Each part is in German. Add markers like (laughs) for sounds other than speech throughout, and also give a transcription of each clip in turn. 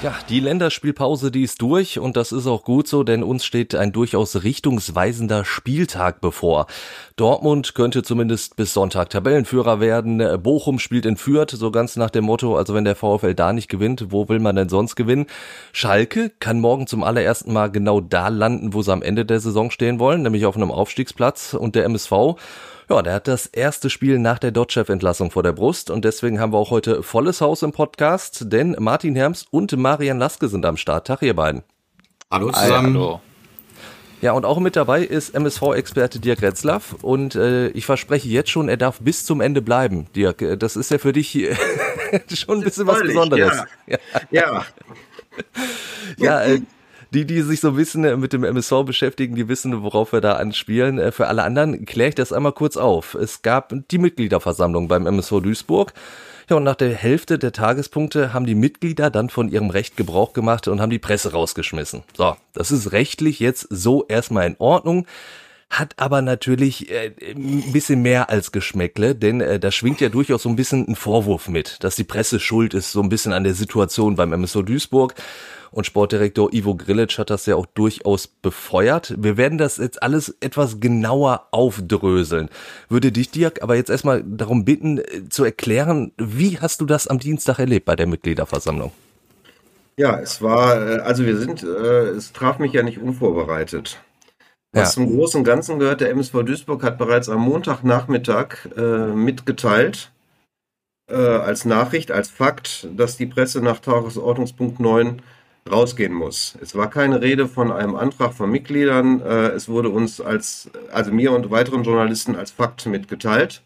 Ja, die Länderspielpause, die ist durch und das ist auch gut so, denn uns steht ein durchaus richtungsweisender Spieltag bevor. Dortmund könnte zumindest bis Sonntag Tabellenführer werden. Bochum spielt in Fürth, so ganz nach dem Motto, also wenn der VfL da nicht gewinnt, wo will man denn sonst gewinnen? Schalke kann morgen zum allerersten Mal genau da landen, wo sie am Ende der Saison stehen wollen, nämlich auf einem Aufstiegsplatz und der MSV ja, der hat das erste Spiel nach der Dotchev-Entlassung vor der Brust und deswegen haben wir auch heute volles Haus im Podcast, denn Martin Herms und Marian Laske sind am Start. Tag, ihr beiden. Hallo zusammen. Hallo. Ja, und auch mit dabei ist MSV-Experte Dirk Retzlaff und äh, ich verspreche jetzt schon, er darf bis zum Ende bleiben. Dirk, das ist ja für dich (laughs) schon ein bisschen was Besonderes. Ja. Ja, (laughs) ja äh, die, die sich so ein bisschen äh, mit dem MSV beschäftigen, die wissen, worauf wir da anspielen. Äh, für alle anderen kläre ich das einmal kurz auf. Es gab die Mitgliederversammlung beim MSV Duisburg. Ja, und nach der Hälfte der Tagespunkte haben die Mitglieder dann von ihrem Recht Gebrauch gemacht und haben die Presse rausgeschmissen. So, das ist rechtlich jetzt so erstmal in Ordnung hat aber natürlich äh, ein bisschen mehr als Geschmäckle, denn äh, da schwingt ja durchaus so ein bisschen ein Vorwurf mit, dass die Presse schuld ist, so ein bisschen an der Situation beim MSO Duisburg. Und Sportdirektor Ivo Grilic hat das ja auch durchaus befeuert. Wir werden das jetzt alles etwas genauer aufdröseln. Würde dich, Dirk, aber jetzt erstmal darum bitten, äh, zu erklären, wie hast du das am Dienstag erlebt bei der Mitgliederversammlung? Ja, es war, äh, also wir sind, äh, es traf mich ja nicht unvorbereitet. Ja. zum Großen und Ganzen gehört, der MSV Duisburg hat bereits am Montagnachmittag mitgeteilt, als Nachricht, als Fakt, dass die Presse nach Tagesordnungspunkt 9 rausgehen muss. Es war keine Rede von einem Antrag von Mitgliedern. Äh, es wurde uns als, also mir und weiteren Journalisten als Fakt mitgeteilt.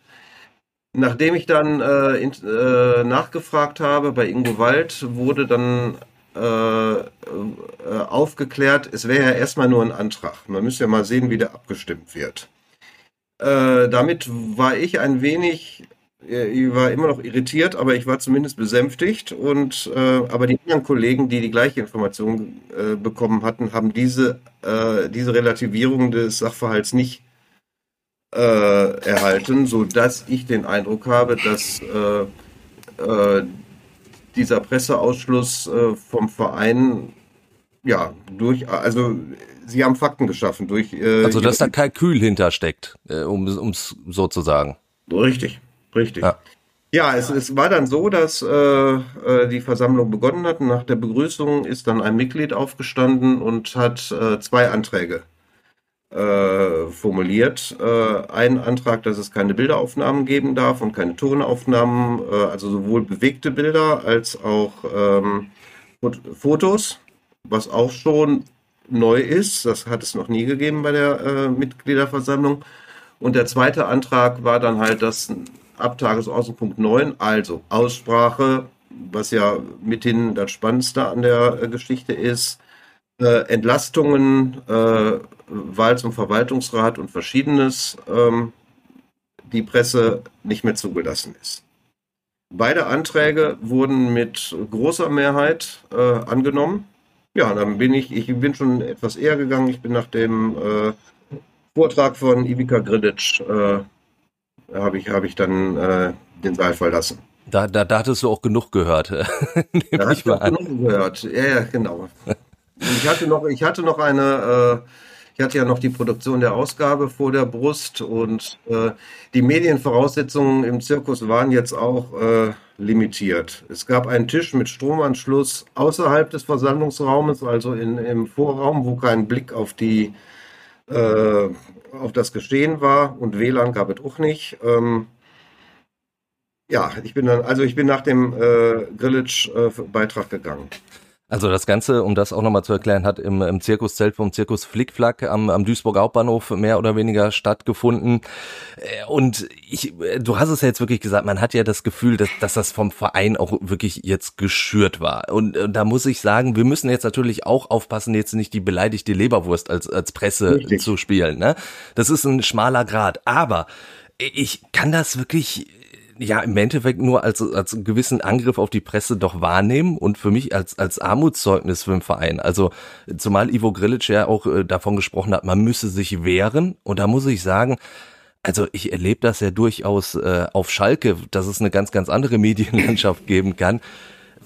Nachdem ich dann äh, in, äh, nachgefragt habe bei Ingo Wald, wurde dann äh, äh, aufgeklärt, es wäre ja erstmal nur ein Antrag. Man müsste ja mal sehen, wie der abgestimmt wird. Äh, damit war ich ein wenig ich war immer noch irritiert, aber ich war zumindest besänftigt. Und äh, aber die anderen Kollegen, die die gleiche Information äh, bekommen hatten, haben diese äh, diese Relativierung des Sachverhalts nicht äh, erhalten, so dass ich den Eindruck habe, dass äh, äh, dieser Presseausschluss vom Verein ja durch also sie haben Fakten geschaffen durch also dass da Kalkül hintersteckt, um es so zu sagen. Richtig. Richtig. Ja. Ja, es, es war dann so, dass äh, äh, die Versammlung begonnen hat. Nach der Begrüßung ist dann ein Mitglied aufgestanden und hat äh, zwei Anträge äh, formuliert. Äh, ein Antrag, dass es keine Bilderaufnahmen geben darf und keine Tonaufnahmen, äh, also sowohl bewegte Bilder als auch ähm, Fotos, was auch schon neu ist. Das hat es noch nie gegeben bei der äh, Mitgliederversammlung. Und der zweite Antrag war dann halt, dass ab Tagesordnungspunkt 9, also Aussprache, was ja mithin das Spannendste an der äh, Geschichte ist, äh, Entlastungen, äh, Wahl zum Verwaltungsrat und verschiedenes, ähm, die Presse nicht mehr zugelassen ist. Beide Anträge wurden mit großer Mehrheit äh, angenommen. Ja, dann bin ich, ich bin schon etwas eher gegangen. Ich bin nach dem äh, Vortrag von Ivica Grilic äh, habe ich, hab ich dann äh, den Saal verlassen. Da, da, da hattest du auch genug gehört. (laughs) da hast du genug gehört. Ja, ja, genau. (laughs) ich hatte noch, ich hatte noch eine, äh, ich hatte ja noch die Produktion der Ausgabe vor der Brust und äh, die Medienvoraussetzungen im Zirkus waren jetzt auch äh, limitiert. Es gab einen Tisch mit Stromanschluss außerhalb des Versammlungsraumes, also in, im Vorraum, wo kein Blick auf die äh, auf das Geschehen war und WLAN gab es auch nicht. Ähm, ja, ich bin dann, also ich bin nach dem äh, Grillage-Beitrag äh, gegangen. Also das Ganze, um das auch nochmal zu erklären, hat im, im Zirkuszelt vom Zirkus Flickflack am, am Duisburg Hauptbahnhof mehr oder weniger stattgefunden. Äh, und ich, äh, du hast es ja jetzt wirklich gesagt, man hat ja das Gefühl, dass, dass das vom Verein auch wirklich jetzt geschürt war. Und, und da muss ich sagen, wir müssen jetzt natürlich auch aufpassen, jetzt nicht die beleidigte Leberwurst als, als Presse Richtig. zu spielen. Ne? Das ist ein schmaler Grad. Aber ich kann das wirklich ja im Endeffekt nur als, als gewissen Angriff auf die Presse doch wahrnehmen und für mich als, als Armutszeugnis für den Verein. Also zumal Ivo Grilic ja auch äh, davon gesprochen hat, man müsse sich wehren und da muss ich sagen, also ich erlebe das ja durchaus äh, auf Schalke, dass es eine ganz, ganz andere Medienlandschaft geben kann.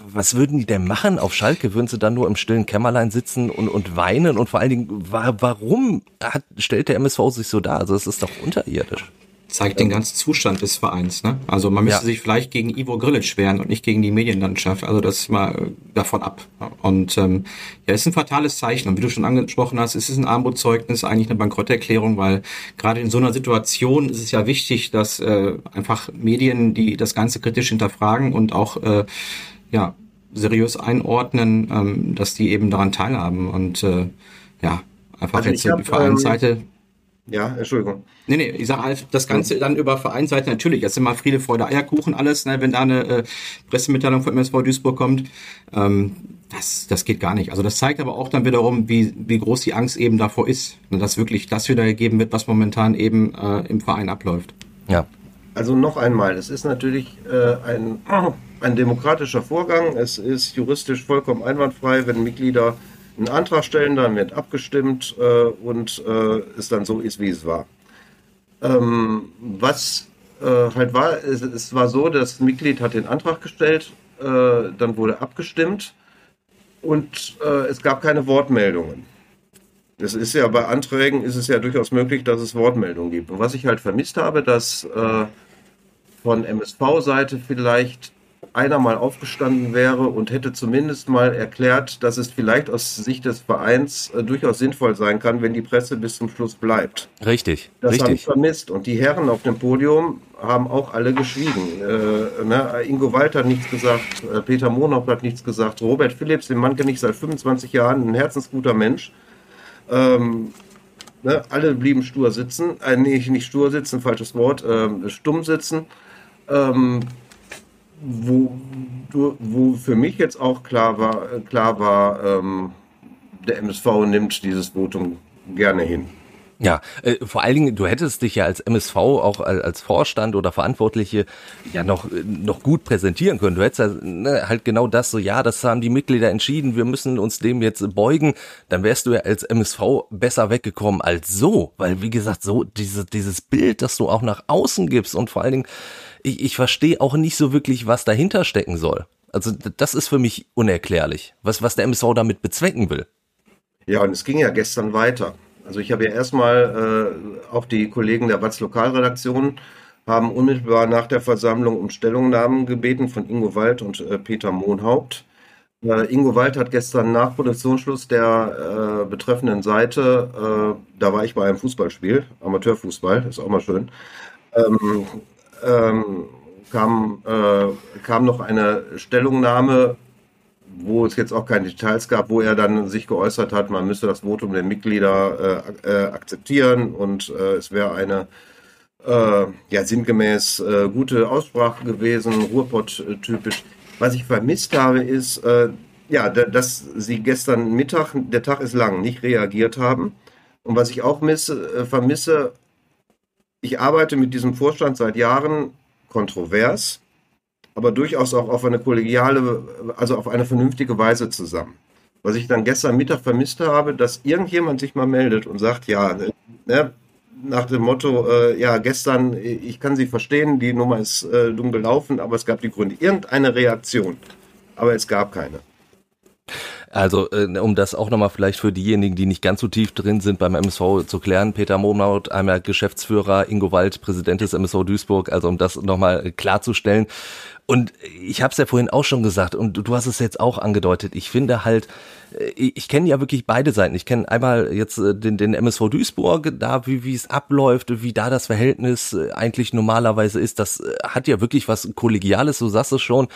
Was würden die denn machen auf Schalke? Würden sie dann nur im stillen Kämmerlein sitzen und, und weinen? Und vor allen Dingen, warum hat, stellt der MSV sich so dar? Also es ist doch unterirdisch zeigt den ganzen Zustand des Vereins. Ne? Also man müsste ja. sich vielleicht gegen Ivo Grilic wehren und nicht gegen die Medienlandschaft. Also das ist mal äh, davon ab. Und ähm, ja, ist ein fatales Zeichen. Und wie du schon angesprochen hast, es ist ein Armutszeugnis, eigentlich eine Bankrotterklärung, weil gerade in so einer Situation ist es ja wichtig, dass äh, einfach Medien, die das Ganze kritisch hinterfragen und auch äh, ja seriös einordnen, ähm, dass die eben daran teilhaben. Und äh, ja, einfach also jetzt die Vereinsseite. Ähm ja, Entschuldigung. Nee, nee, ich sage halt, das Ganze dann über Vereinsseite natürlich. Jetzt immer Friede, Freude, Eierkuchen alles, ne, wenn da eine äh, Pressemitteilung von MSV Duisburg kommt. Ähm, das, das geht gar nicht. Also das zeigt aber auch dann wiederum, wie, wie groß die Angst eben davor ist. Ne, dass wirklich das wiedergegeben wird, was momentan eben äh, im Verein abläuft. Ja. Also noch einmal, es ist natürlich äh, ein, ein demokratischer Vorgang. Es ist juristisch vollkommen einwandfrei, wenn Mitglieder einen Antrag stellen, dann wird abgestimmt äh, und äh, es dann so ist, wie es war. Ähm, was äh, halt war, es, es, war so, das Mitglied hat den Antrag gestellt, äh, dann wurde abgestimmt und äh, es gab keine Wortmeldungen. Es ist ja bei Anträgen ist es ja durchaus möglich, dass es Wortmeldungen gibt. Und was ich halt vermisst habe, dass äh, von MSV-Seite vielleicht einer mal aufgestanden wäre und hätte zumindest mal erklärt, dass es vielleicht aus Sicht des Vereins äh, durchaus sinnvoll sein kann, wenn die Presse bis zum Schluss bleibt. Richtig. Das habe ich vermisst. Und die Herren auf dem Podium haben auch alle geschwiegen. Äh, ne? Ingo Walter hat nichts gesagt, äh, Peter Monop hat nichts gesagt, Robert Phillips, den Mann kenne ich seit 25 Jahren, ein herzensguter Mensch. Ähm, ne? Alle blieben stur sitzen, äh, nee, nicht stur sitzen, falsches Wort, äh, stumm sitzen. Ähm, wo, wo für mich jetzt auch klar war, klar war, ähm, der MSV nimmt dieses Votum gerne hin. Ja, äh, vor allen Dingen, du hättest dich ja als MSV auch als Vorstand oder Verantwortliche ja noch, noch gut präsentieren können. Du hättest ja ne, halt genau das so, ja, das haben die Mitglieder entschieden, wir müssen uns dem jetzt beugen. Dann wärst du ja als MSV besser weggekommen als so. Weil, wie gesagt, so diese, dieses Bild, das du auch nach außen gibst und vor allen Dingen, ich, ich verstehe auch nicht so wirklich, was dahinter stecken soll. Also das ist für mich unerklärlich, was, was der MSV damit bezwecken will. Ja, und es ging ja gestern weiter. Also ich habe ja erstmal äh, auch die Kollegen der Watz Lokalredaktion haben unmittelbar nach der Versammlung um Stellungnahmen gebeten von Ingo Wald und äh, Peter Mohnhaupt. Äh, Ingo Wald hat gestern nach Produktionsschluss der äh, betreffenden Seite, äh, da war ich bei einem Fußballspiel, Amateurfußball, ist auch mal schön, ähm, ähm, kam, äh, kam noch eine Stellungnahme, wo es jetzt auch keine Details gab, wo er dann sich geäußert hat, man müsse das Votum der Mitglieder äh, äh, akzeptieren und äh, es wäre eine äh, ja sinngemäß äh, gute Aussprache gewesen, Ruhrpott-typisch. Was ich vermisst habe, ist, ja, dass sie gestern Mittag, der Tag ist lang, nicht reagiert haben. Und was ich auch misse, vermisse, ich arbeite mit diesem Vorstand seit Jahren kontrovers, aber durchaus auch auf eine kollegiale, also auf eine vernünftige Weise zusammen. Was ich dann gestern Mittag vermisst habe, dass irgendjemand sich mal meldet und sagt, ja, ne, nach dem Motto, äh, ja, gestern, ich kann Sie verstehen, die Nummer ist äh, dumm gelaufen, aber es gab die Gründe. Irgendeine Reaktion, aber es gab keine. Also, äh, um das auch nochmal vielleicht für diejenigen, die nicht ganz so tief drin sind beim MSV zu klären, Peter Monaut, einmal Geschäftsführer, Ingo Wald, Präsident des MSV Duisburg, also um das nochmal klarzustellen. Und ich habe es ja vorhin auch schon gesagt und du hast es jetzt auch angedeutet. Ich finde halt, äh, ich kenne ja wirklich beide Seiten. Ich kenne einmal jetzt äh, den, den MSV Duisburg, da wie, wie es abläuft, wie da das Verhältnis eigentlich normalerweise ist. Das hat ja wirklich was Kollegiales, so sagst du schon.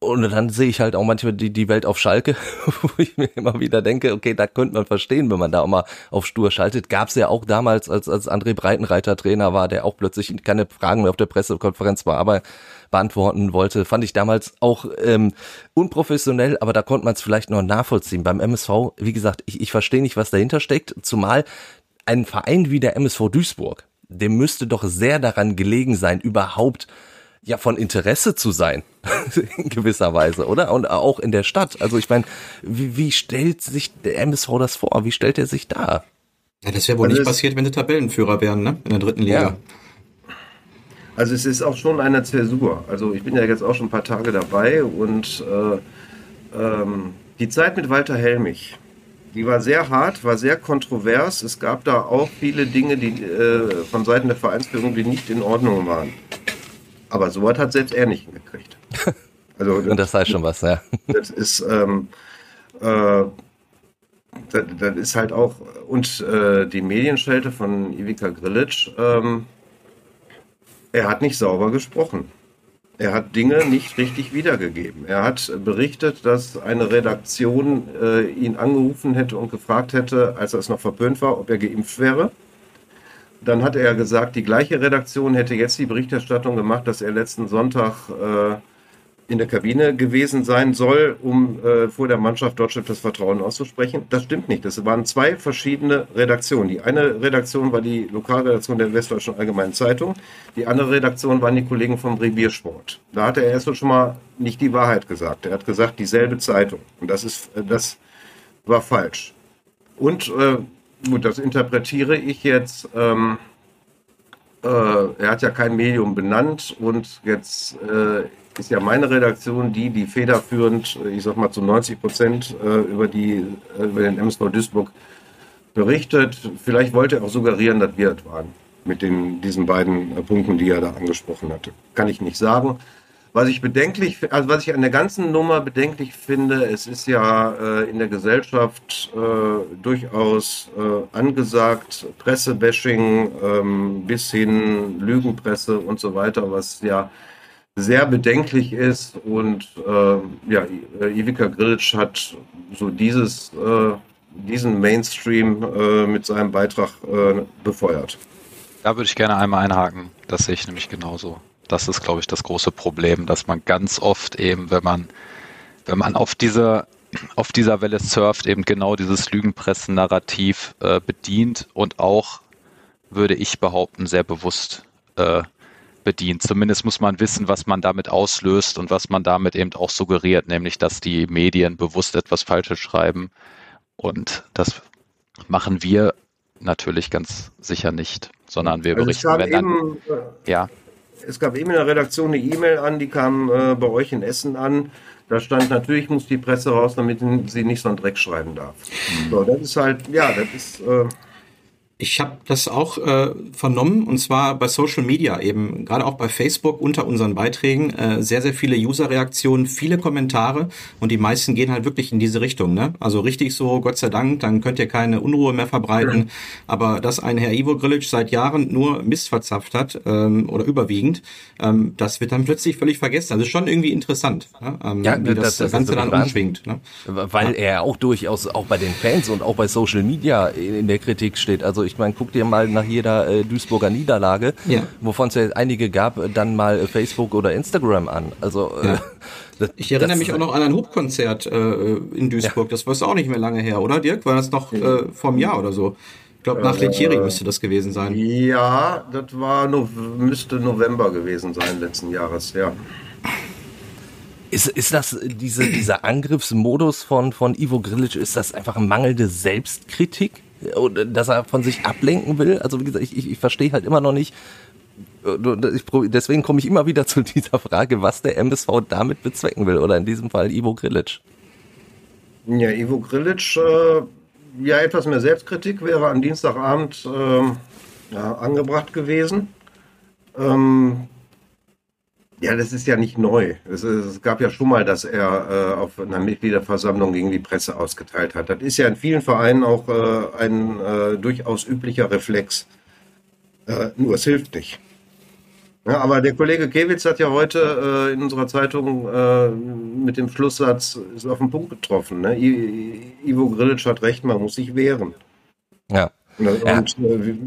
Und dann sehe ich halt auch manchmal die, die Welt auf Schalke, (laughs) wo ich mir immer wieder denke, okay, da könnte man verstehen, wenn man da auch mal auf Stur schaltet. Gab es ja auch damals, als, als André Breitenreiter Trainer war, der auch plötzlich keine Fragen mehr auf der Pressekonferenz war, aber beantworten wollte. Fand ich damals auch ähm, unprofessionell, aber da konnte man es vielleicht noch nachvollziehen. Beim MSV, wie gesagt, ich, ich verstehe nicht, was dahinter steckt, zumal ein Verein wie der MSV Duisburg, dem müsste doch sehr daran gelegen sein, überhaupt ja von Interesse zu sein, (laughs) in gewisser Weise, oder? Und auch in der Stadt. Also ich meine, wie, wie stellt sich der MSV das vor? Wie stellt er sich da? Ja, das wäre wohl also nicht passiert, wenn sie Tabellenführer wären, ne? In der dritten Liga. Ja. Also es ist auch schon eine Zäsur. Also ich bin ja jetzt auch schon ein paar Tage dabei und äh, ähm, die Zeit mit Walter Helmich, die war sehr hart, war sehr kontrovers. Es gab da auch viele Dinge, die äh, von Seiten der Vereinsführung, die nicht in Ordnung waren. Aber so hat selbst er nicht hingekriegt. (laughs) Also, Und das heißt schon was, ja. (laughs) Das ist, ähm, äh, das, das, ist halt auch, und äh, die Medienschelte von Ivica Grilic, ähm, er hat nicht sauber gesprochen. Er hat Dinge nicht richtig wiedergegeben. Er hat berichtet, dass eine Redaktion äh, ihn angerufen hätte und gefragt hätte, als er es noch verpönt war, ob er geimpft wäre. Dann hat er gesagt, die gleiche Redaktion hätte jetzt die Berichterstattung gemacht, dass er letzten Sonntag äh, in der Kabine gewesen sein soll, um äh, vor der Mannschaft Deutschland das Vertrauen auszusprechen. Das stimmt nicht. Das waren zwei verschiedene Redaktionen. Die eine Redaktion war die Lokalredaktion der Westdeutschen Allgemeinen Zeitung. Die andere Redaktion waren die Kollegen vom Reviersport. Da hat er erst schon mal nicht die Wahrheit gesagt. Er hat gesagt, dieselbe Zeitung. Und das ist, äh, das war falsch. Und äh, gut, das interpretiere ich jetzt. Ähm, äh, er hat ja kein Medium benannt und jetzt äh, ist ja meine Redaktion die, die federführend, ich sag mal zu 90 Prozent äh, über, die, äh, über den MSV Duisburg berichtet. Vielleicht wollte er auch suggerieren, dass wir es waren mit den, diesen beiden äh, Punkten, die er da angesprochen hatte. Kann ich nicht sagen. Was ich bedenklich, also was ich an der ganzen Nummer bedenklich finde, es ist ja äh, in der Gesellschaft äh, durchaus äh, angesagt, Pressebashing ähm, bis hin Lügenpresse und so weiter, was ja sehr bedenklich ist. Und äh, ja, Ivica Grilic hat so dieses, äh, diesen Mainstream äh, mit seinem Beitrag äh, befeuert. Da würde ich gerne einmal einhaken. Das sehe ich nämlich genauso. Das ist, glaube ich, das große Problem, dass man ganz oft eben, wenn man, wenn man auf diese auf dieser Welle surft, eben genau dieses Lügenpressen-Narrativ äh, bedient und auch, würde ich behaupten, sehr bewusst äh, bedient. Zumindest muss man wissen, was man damit auslöst und was man damit eben auch suggeriert, nämlich dass die Medien bewusst etwas Falsches schreiben. Und das machen wir natürlich ganz sicher nicht, sondern wir also berichten, wenn dann. Eben, ja. Es gab eben in der Redaktion eine E-Mail an, die kam äh, bei euch in Essen an. Da stand, natürlich muss die Presse raus, damit sie nicht so einen Dreck schreiben darf. Mhm. So, das ist halt, ja, das ist. Äh, ich habe das auch äh, vernommen und zwar bei Social Media eben, gerade auch bei Facebook unter unseren Beiträgen, äh, sehr, sehr viele User-Reaktionen, viele Kommentare und die meisten gehen halt wirklich in diese Richtung. Ne? Also richtig so, Gott sei Dank, dann könnt ihr keine Unruhe mehr verbreiten. Mhm. Aber dass ein Herr Ivo Grilic seit Jahren nur Mist verzapft hat ähm, oder überwiegend, ähm, das wird dann plötzlich völlig vergessen. Also schon irgendwie interessant, ne? ähm, ja, wie das, das, das Ganze dann umschwingt. Ne? Weil ja. er auch durchaus auch bei den Fans und auch bei Social Media in der Kritik steht. Also ich meine, guck dir mal nach jeder äh, Duisburger Niederlage, ja. wovon es ja einige gab, dann mal Facebook oder Instagram an. Also äh, ja. (laughs) das, ich erinnere das, mich auch noch an ein Hubkonzert äh, in Duisburg. Ja. Das war auch nicht mehr lange her, oder Dirk? War das noch äh, vom Jahr oder so? Ich glaube, nach Letieri äh, müsste das gewesen sein. Ja, das war no müsste November gewesen sein letzten Jahres, ja. Ist, ist das diese, dieser Angriffsmodus von, von Ivo Grilic, ist das einfach mangelnde Selbstkritik? Dass er von sich ablenken will. Also wie gesagt, ich, ich, ich verstehe halt immer noch nicht, ich, deswegen komme ich immer wieder (laughs) zu dieser Frage, was der MSV damit bezwecken will. Oder in diesem Fall Ivo Grilic. Ja, Ivo Grilic, äh, ja, etwas mehr Selbstkritik wäre am Dienstagabend äh, ja, angebracht gewesen. Ähm, ja, das ist ja nicht neu. Es, es, gab ja schon mal, dass er äh, auf einer Mitgliederversammlung gegen die Presse ausgeteilt hat. Das ist ja in vielen Vereinen auch äh, ein äh, durchaus üblicher Reflex. Äh, nur es hilft nicht. Ja, aber der Kollege Kewitz hat ja heute äh, in unserer Zeitung äh, mit dem Schlusssatz ist auf den Punkt getroffen. Ne? I, Ivo Grilic hat recht, man muss sich wehren. Ja. Und, und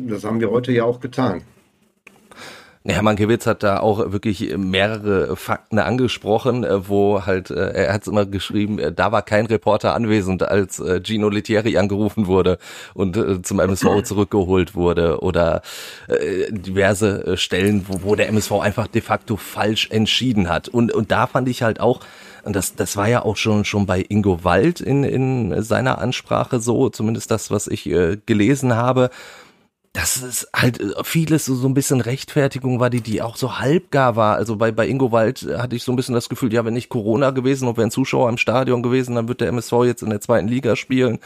das haben wir heute ja auch getan. Ja, Mankiewicz hat da auch wirklich mehrere Fakten angesprochen, äh, wo halt, äh, er hat es immer geschrieben, äh, da war kein Reporter anwesend, als Gino Lettieri angerufen wurde und zum MSV (clears throat) zurückgeholt wurde oder diverse Stellen, wo, wo der MSV einfach de facto falsch entschieden hat. Und, und da fand ich halt auch, und das, das war ja auch schon, schon bei Ingo Wald in, in seiner Ansprache so, zumindest das, was ich äh, gelesen habe, dass es halt äh, vieles so, so ein bisschen Rechtfertigung war, die, die auch so halbgar war. Also bei, bei Ingo Wald hatte ich so ein bisschen das Gefühl, ja, wenn nicht Corona gewesen und wären Zuschauer im Stadion gewesen, dann wird der MSV jetzt in der zweiten Liga spielen.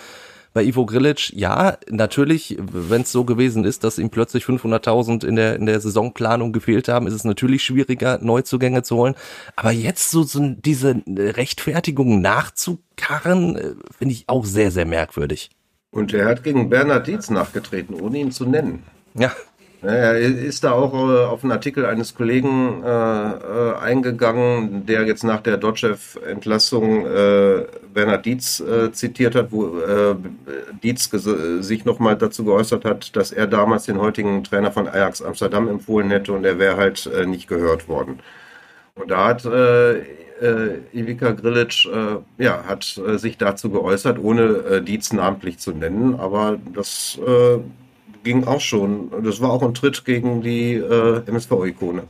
Bei Ivo Grilic, ja, natürlich, wenn es so gewesen ist, dass ihm plötzlich 500.000 in der, in der Saisonplanung gefehlt haben, ist es natürlich schwieriger, Neuzugänge zu holen. Aber jetzt so, so diese Rechtfertigung nachzukarren, äh, finde ich auch sehr, sehr merkwürdig. Und er hat gegen Bernhard Dietz nachgetreten, ohne ihn zu nennen. Ja. Er ist da auch äh, auf einen Artikel eines Kollegen äh, äh, eingegangen, der jetzt nach der Dotchev-Entlassung äh, Bernhard Dietz äh, zitiert hat, wo äh, Dietz sich nochmal dazu geäußert hat, dass er damals den heutigen Trainer von Ajax Amsterdam empfohlen hätte und er wäre halt nicht gehört worden. Und da hat äh, äh, Ivica Grilic äh, ja, hat äh, sich dazu geäußert, ohne äh, Dietz namentlich zu nennen, aber das äh, ging auch schon. Das war auch ein Tritt gegen die äh, MSV-Ikone.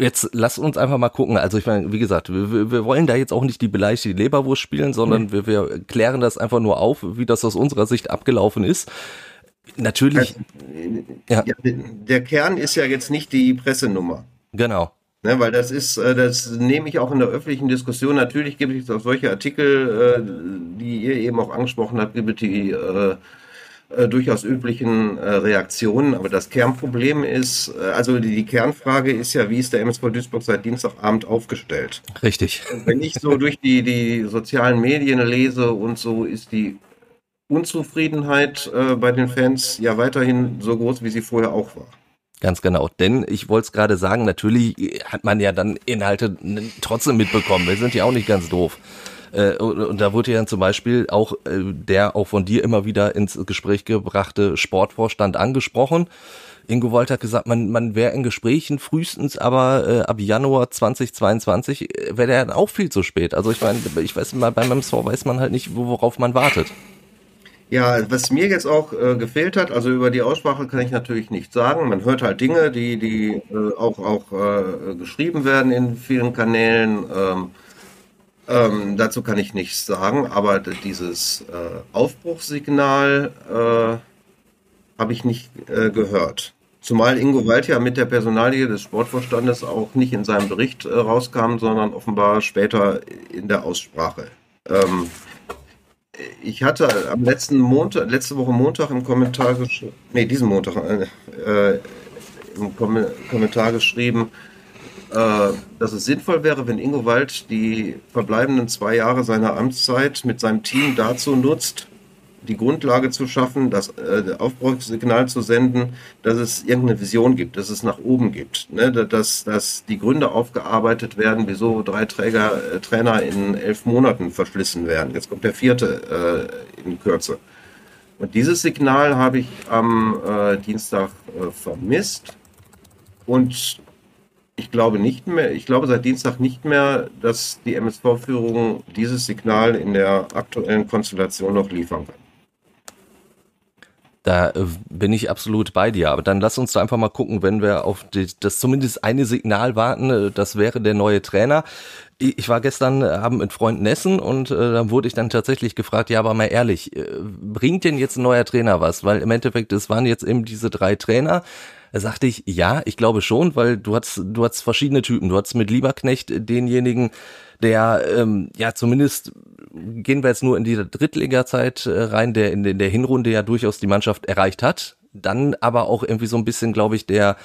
Jetzt lass uns einfach mal gucken. Also ich meine, wie gesagt, wir, wir wollen da jetzt auch nicht die beleidigte Leberwurst spielen, sondern mhm. wir, wir klären das einfach nur auf, wie das aus unserer Sicht abgelaufen ist. Natürlich. Also, ja. ja. Der Kern ist ja jetzt nicht die Pressenummer. Genau. Ne, weil das ist, äh, das nehme ich auch in der öffentlichen Diskussion. Natürlich gibt es auch solche Artikel, äh, die ihr eben auch angesprochen habt, gibt es die äh, äh, durchaus üblichen äh, Reaktionen. Aber das Kernproblem ist, also die, die, Kernfrage ist ja, wie ist der MSV Duisburg seit Dienstagabend aufgestellt? Richtig. wenn ich so durch die, die sozialen Medien lese und so, ist die Unzufriedenheit äh, bei den Fans ja weiterhin so groß, wie sie vorher auch war. Ganz genau. Denn ich wollte es gerade sagen, natürlich hat man ja dann Inhalte trotzdem mitbekommen. Wir sind ja auch nicht ganz doof. Äh, und da wurde ja zum Beispiel auch äh, der auch von dir immer wieder ins Gespräch gebrachte Sportvorstand angesprochen. Ingo Wolter hat gesagt, man, man wäre in Gesprächen frühestens, aber äh, ab Januar 2022 wäre der auch viel zu spät. Also ich meine, ich weiß mal, beim MSV weiß man halt nicht, worauf man wartet. Ja, was mir jetzt auch äh, gefehlt hat, also über die Aussprache kann ich natürlich nicht sagen. Man hört halt Dinge, die, die äh, auch, auch äh, geschrieben werden in vielen Kanälen. Ähm, ähm, dazu kann ich nichts sagen, aber dieses äh, Aufbruchssignal äh, habe ich nicht äh, gehört. Zumal Ingo Wald ja mit der Personalie des Sportvorstandes auch nicht in seinem Bericht rauskam, sondern offenbar später in der Aussprache. Ähm, ich hatte am letzten Montag, letzte Woche Montag im Kommentar geschrieben, nee, diesen Montag äh, äh, im Kom Kommentar geschrieben, äh, dass es sinnvoll wäre, wenn Ingo Wald die verbleibenden zwei Jahre seiner Amtszeit mit seinem Team dazu nutzt, die Grundlage zu schaffen, das äh, Aufbruchssignal zu senden, dass es irgendeine Vision gibt, dass es nach oben gibt, ne? dass, dass die Gründe aufgearbeitet werden, wieso drei Träger, äh, Trainer in elf Monaten verschlissen werden. Jetzt kommt der vierte äh, in Kürze. Und dieses Signal habe ich am äh, Dienstag äh, vermisst und ich glaube nicht mehr, ich glaube seit Dienstag nicht mehr, dass die MSV-Führung dieses Signal in der aktuellen Konstellation noch liefern kann. Da äh, bin ich absolut bei dir. Aber dann lass uns da einfach mal gucken, wenn wir auf die, das zumindest eine Signal warten. Äh, das wäre der neue Trainer. Ich war gestern Abend mit Freunden essen und äh, dann wurde ich dann tatsächlich gefragt, ja, aber mal ehrlich, äh, bringt denn jetzt ein neuer Trainer was? Weil im Endeffekt, es waren jetzt eben diese drei Trainer. Da sagte ich, ja, ich glaube schon, weil du hast, du hast verschiedene Typen. Du hast mit Lieberknecht denjenigen, der ähm, ja zumindest gehen wir jetzt nur in die Drittliga-Zeit äh, rein, der in, in der Hinrunde ja durchaus die Mannschaft erreicht hat. Dann aber auch irgendwie so ein bisschen, glaube ich, der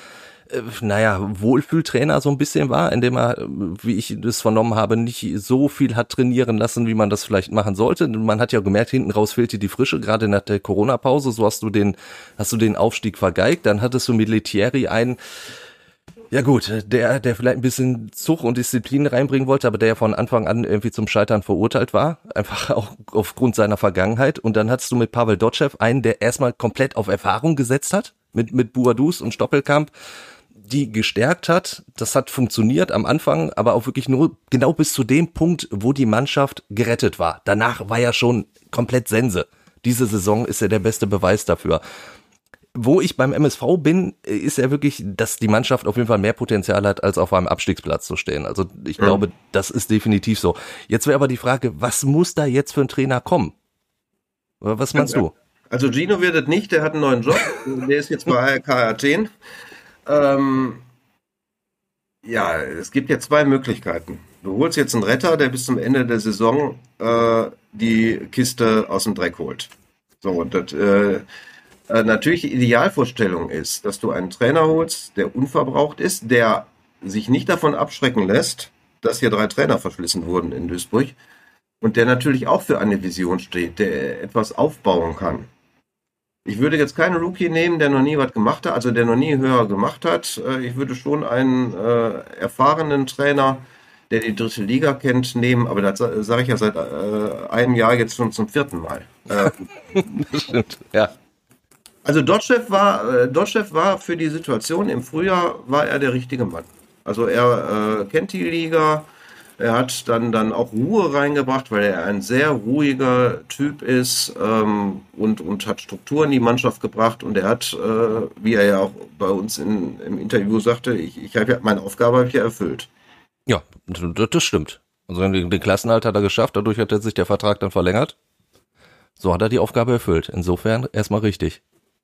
naja, Wohlfühltrainer so ein bisschen war, indem er, wie ich das vernommen habe, nicht so viel hat trainieren lassen, wie man das vielleicht machen sollte. Man hat ja gemerkt, hinten raus fehlte die Frische, gerade nach der Corona-Pause. So hast du den, hast du den Aufstieg vergeigt. Dann hattest du mit Letieri einen, ja gut, der, der vielleicht ein bisschen Zug und Disziplin reinbringen wollte, aber der ja von Anfang an irgendwie zum Scheitern verurteilt war, einfach auch aufgrund seiner Vergangenheit. Und dann hattest du mit Pavel Dotschew einen, der erstmal komplett auf Erfahrung gesetzt hat, mit, mit Buadus und Stoppelkamp, die gestärkt hat. Das hat funktioniert am Anfang, aber auch wirklich nur genau bis zu dem Punkt, wo die Mannschaft gerettet war. Danach war ja schon komplett Sense. Diese Saison ist ja der beste Beweis dafür. Wo ich beim MSV bin, ist ja wirklich, dass die Mannschaft auf jeden Fall mehr Potenzial hat, als auf einem Abstiegsplatz zu stehen. Also ich ja. glaube, das ist definitiv so. Jetzt wäre aber die Frage, was muss da jetzt für ein Trainer kommen? Was meinst du? Also Gino wird es nicht, der hat einen neuen Job. der ist jetzt bei ARK Athen. Ähm, ja, es gibt jetzt zwei Möglichkeiten. Du holst jetzt einen Retter, der bis zum Ende der Saison äh, die Kiste aus dem Dreck holt. So, und das, äh, äh, natürlich die Idealvorstellung ist, dass du einen Trainer holst, der unverbraucht ist, der sich nicht davon abschrecken lässt, dass hier drei Trainer verschlissen wurden in Duisburg und der natürlich auch für eine Vision steht, der etwas aufbauen kann. Ich würde jetzt keinen Rookie nehmen, der noch nie was gemacht hat, also der noch nie höher gemacht hat. Äh, ich würde schon einen äh, erfahrenen Trainer, der die dritte Liga kennt, nehmen, aber das sage ich ja seit äh, einem Jahr jetzt schon zum vierten Mal. Äh, (laughs) das stimmt, ja. Also Dotchev war, äh, Dotchev war für die Situation im Frühjahr war er der richtige Mann. Also er äh, kennt die Liga, er hat dann, dann auch Ruhe reingebracht, weil er ein sehr ruhiger Typ ist ähm, und, und hat Struktur in die Mannschaft gebracht. Und er hat, äh, wie er ja auch bei uns in, im Interview sagte, ich, ich habe ja meine Aufgabe habe ich ja erfüllt. Ja, das stimmt. Also den, den Klassenhalt hat er geschafft, dadurch hat er sich der Vertrag dann verlängert. So hat er die Aufgabe erfüllt. Insofern erstmal richtig.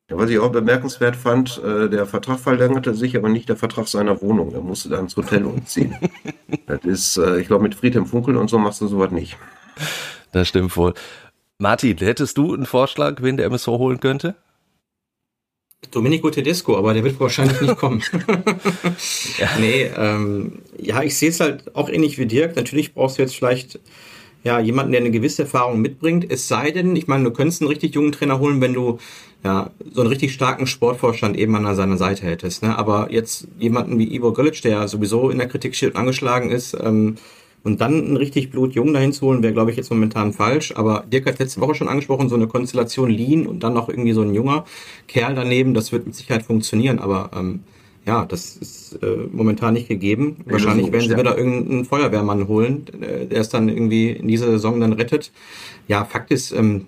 Ja, was ich auch bemerkenswert fand, äh, der Vertrag verlängerte sich, aber nicht der Vertrag seiner Wohnung. Er musste dann ins Hotel umziehen. (laughs) das ist, äh, ich glaube, mit Friedhelm Funkel und so machst du sowas nicht. Das stimmt wohl. Martin, hättest du einen Vorschlag, wen der MSV holen könnte? Domenico Tedesco, aber der wird wahrscheinlich nicht kommen. (laughs) ja. Nee, ähm, ja, ich sehe es halt auch ähnlich wie Dirk. Natürlich brauchst du jetzt vielleicht ja, jemanden, der eine gewisse Erfahrung mitbringt. Es sei denn, ich meine, du könntest einen richtig jungen Trainer holen, wenn du ja, so einen richtig starken Sportvorstand eben an seiner Seite hättest. Ne? Aber jetzt jemanden wie Ivo Grilic, der sowieso in der Kritik steht und angeschlagen ist, ähm, und dann einen richtig blutjungen dahin zu holen, wäre, glaube ich, jetzt momentan falsch. Aber Dirk hat letzte Woche schon angesprochen, so eine Konstellation Lean und dann noch irgendwie so ein junger Kerl daneben, das wird mit Sicherheit funktionieren. Aber ähm, ja, das ist äh, momentan nicht gegeben. Ja, Wahrscheinlich werden sie wieder irgendeinen Feuerwehrmann holen, äh, der es dann irgendwie in dieser Saison dann rettet. Ja, Fakt ist, ähm,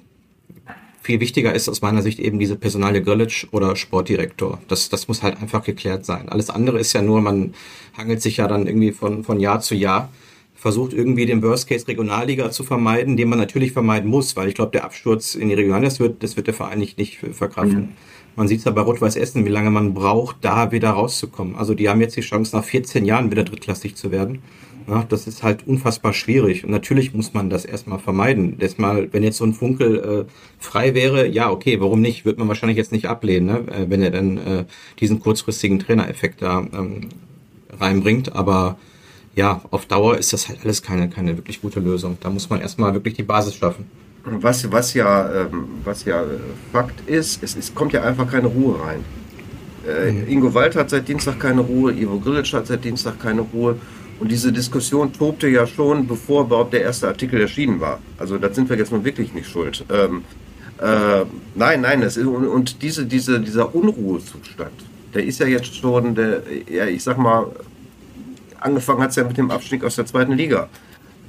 viel wichtiger ist aus meiner Sicht eben diese Personalie Grillage oder Sportdirektor. Das, das muss halt einfach geklärt sein. Alles andere ist ja nur, man hangelt sich ja dann irgendwie von, von Jahr zu Jahr, versucht irgendwie den Worst Case Regionalliga zu vermeiden, den man natürlich vermeiden muss, weil ich glaube, der Absturz in die Regionalliga, das wird, das wird der Verein nicht, nicht verkraften. Mhm. Man sieht es ja bei Rot-Weiß Essen, wie lange man braucht, da wieder rauszukommen. Also die haben jetzt die Chance, nach 14 Jahren wieder drittklassig zu werden. Ja, das ist halt unfassbar schwierig. Und natürlich muss man das erstmal vermeiden. Erstmal, wenn jetzt so ein Funkel äh, frei wäre, ja, okay, warum nicht? Wird man wahrscheinlich jetzt nicht ablehnen, ne? Äh, wenn er dann äh, diesen kurzfristigen Trainereffekt da ähm, reinbringt. Aber ja, auf Dauer ist das halt alles keine, keine wirklich gute Lösung. Da muss man erstmal wirklich die Basis schaffen. Was, was, ja, ähm, was ja Fakt ist, es, es kommt ja einfach keine Ruhe rein. Äh, mhm. Ingo Wald hat seit Dienstag keine Ruhe, Ivo Grilic hat seit Dienstag keine Ruhe. Und diese Diskussion tobte ja schon, bevor überhaupt der erste Artikel erschienen war. Also da sind wir jetzt nun wirklich nicht schuld. Ähm, äh, nein, nein, das ist, und, und diese, diese, dieser Unruhezustand, der ist ja jetzt schon, der, ja, ich sag mal, angefangen hat es ja mit dem Abstieg aus der zweiten Liga,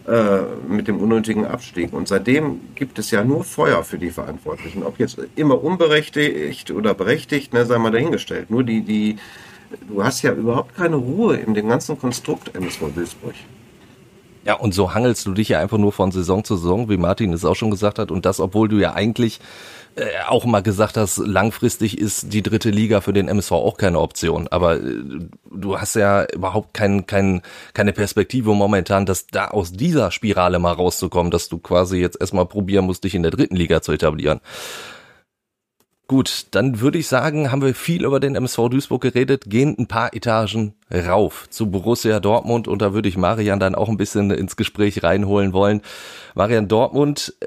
äh, mit dem unnötigen Abstieg. Und seitdem gibt es ja nur Feuer für die Verantwortlichen. Ob jetzt immer unberechtigt oder berechtigt, ne, sei mal dahingestellt. Nur die, die, du hast ja überhaupt keine Ruhe in dem ganzen Konstrukt MSV Duisburg. Ja, und so hangelst du dich ja einfach nur von Saison zu Saison, wie Martin es auch schon gesagt hat. Und das, obwohl du ja eigentlich äh, auch mal gesagt hast, langfristig ist die dritte Liga für den MSV auch keine Option. Aber äh, du hast ja überhaupt kein, kein, keine Perspektive momentan, dass da aus dieser Spirale mal rauszukommen, dass du quasi jetzt erstmal probieren musst, dich in der dritten Liga zu etablieren. Gut, dann würde ich sagen, haben wir viel über den MSV Duisburg geredet, gehen ein paar Etagen rauf zu Borussia Dortmund und da würde ich Marian dann auch ein bisschen ins Gespräch reinholen wollen. Marian Dortmund äh,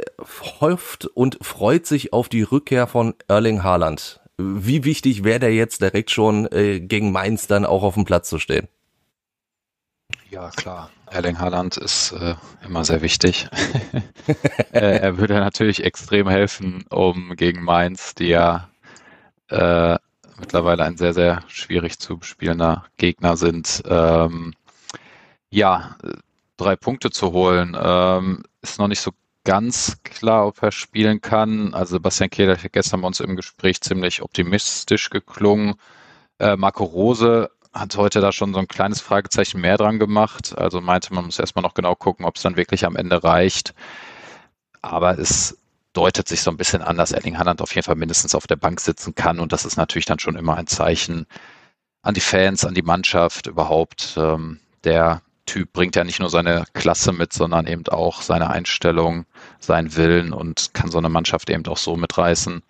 hofft und freut sich auf die Rückkehr von Erling Haaland. Wie wichtig wäre der jetzt direkt schon äh, gegen Mainz dann auch auf dem Platz zu stehen? Ja, klar. Erling Haaland ist äh, immer sehr wichtig. (laughs) Äh, er würde natürlich extrem helfen, um gegen Mainz, die ja äh, mittlerweile ein sehr, sehr schwierig zu bespielender Gegner sind. Ähm, ja, drei Punkte zu holen, ähm, ist noch nicht so ganz klar, ob er spielen kann. Also Sebastian Kehler hat gestern bei uns im Gespräch ziemlich optimistisch geklungen. Äh, Marco Rose hat heute da schon so ein kleines Fragezeichen mehr dran gemacht. Also meinte, man muss erstmal noch genau gucken, ob es dann wirklich am Ende reicht. Aber es deutet sich so ein bisschen an, dass Erling Haaland auf jeden Fall mindestens auf der Bank sitzen kann. Und das ist natürlich dann schon immer ein Zeichen an die Fans, an die Mannschaft überhaupt. Ähm, der Typ bringt ja nicht nur seine Klasse mit, sondern eben auch seine Einstellung, seinen Willen und kann so eine Mannschaft eben auch so mitreißen.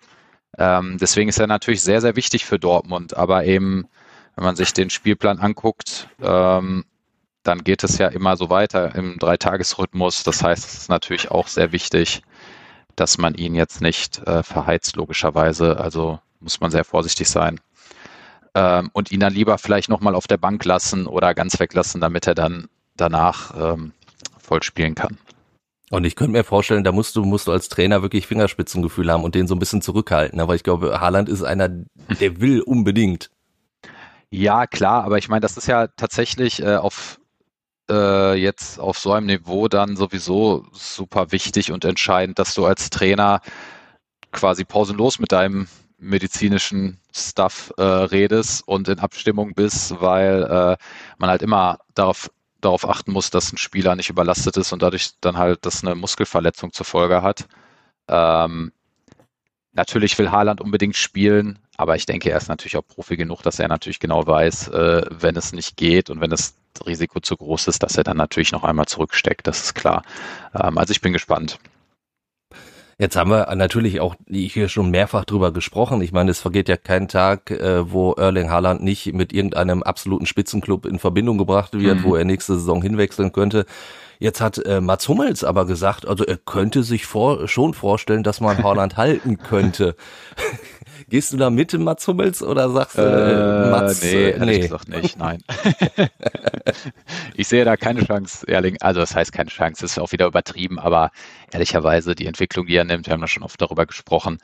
Ähm, deswegen ist er natürlich sehr, sehr wichtig für Dortmund. Aber eben, wenn man sich den Spielplan anguckt, ähm, dann geht es ja immer so weiter im Dreitagesrhythmus. Das heißt, es ist natürlich auch sehr wichtig, dass man ihn jetzt nicht äh, verheizt, logischerweise. Also muss man sehr vorsichtig sein. Ähm, und ihn dann lieber vielleicht nochmal auf der Bank lassen oder ganz weglassen, damit er dann danach ähm, voll spielen kann. Und ich könnte mir vorstellen, da musst du, musst du als Trainer wirklich Fingerspitzengefühl haben und den so ein bisschen zurückhalten. Aber ich glaube, Haaland ist einer, der will unbedingt. Ja, klar, aber ich meine, das ist ja tatsächlich äh, auf äh, jetzt auf so einem Niveau dann sowieso super wichtig und entscheidend, dass du als Trainer quasi pausenlos mit deinem medizinischen Stuff äh, redest und in Abstimmung bist, weil äh, man halt immer darauf darauf achten muss, dass ein Spieler nicht überlastet ist und dadurch dann halt das eine Muskelverletzung zur Folge hat. Ähm, natürlich will Haaland unbedingt spielen, aber ich denke, er ist natürlich auch Profi genug, dass er natürlich genau weiß, äh, wenn es nicht geht und wenn das Risiko zu groß ist, dass er dann natürlich noch einmal zurücksteckt. Das ist klar. Ähm, also ich bin gespannt. Jetzt haben wir natürlich auch hier schon mehrfach drüber gesprochen. Ich meine, es vergeht ja kein Tag, äh, wo Erling Haaland nicht mit irgendeinem absoluten Spitzenclub in Verbindung gebracht wird, mhm. wo er nächste Saison hinwechseln könnte. Jetzt hat äh, Mats Hummels aber gesagt, also er könnte sich vor, schon vorstellen, dass man Haaland (laughs) halten könnte. (laughs) Gehst du da mit, Mats Hummels, oder sagst du, äh, Mats? Nee, äh, nee. gesagt nicht, nein. (laughs) ich sehe da keine Chance, Erling. Also das heißt keine Chance, das ist auch wieder übertrieben, aber ehrlicherweise die Entwicklung, die er nimmt, wir haben da schon oft darüber gesprochen,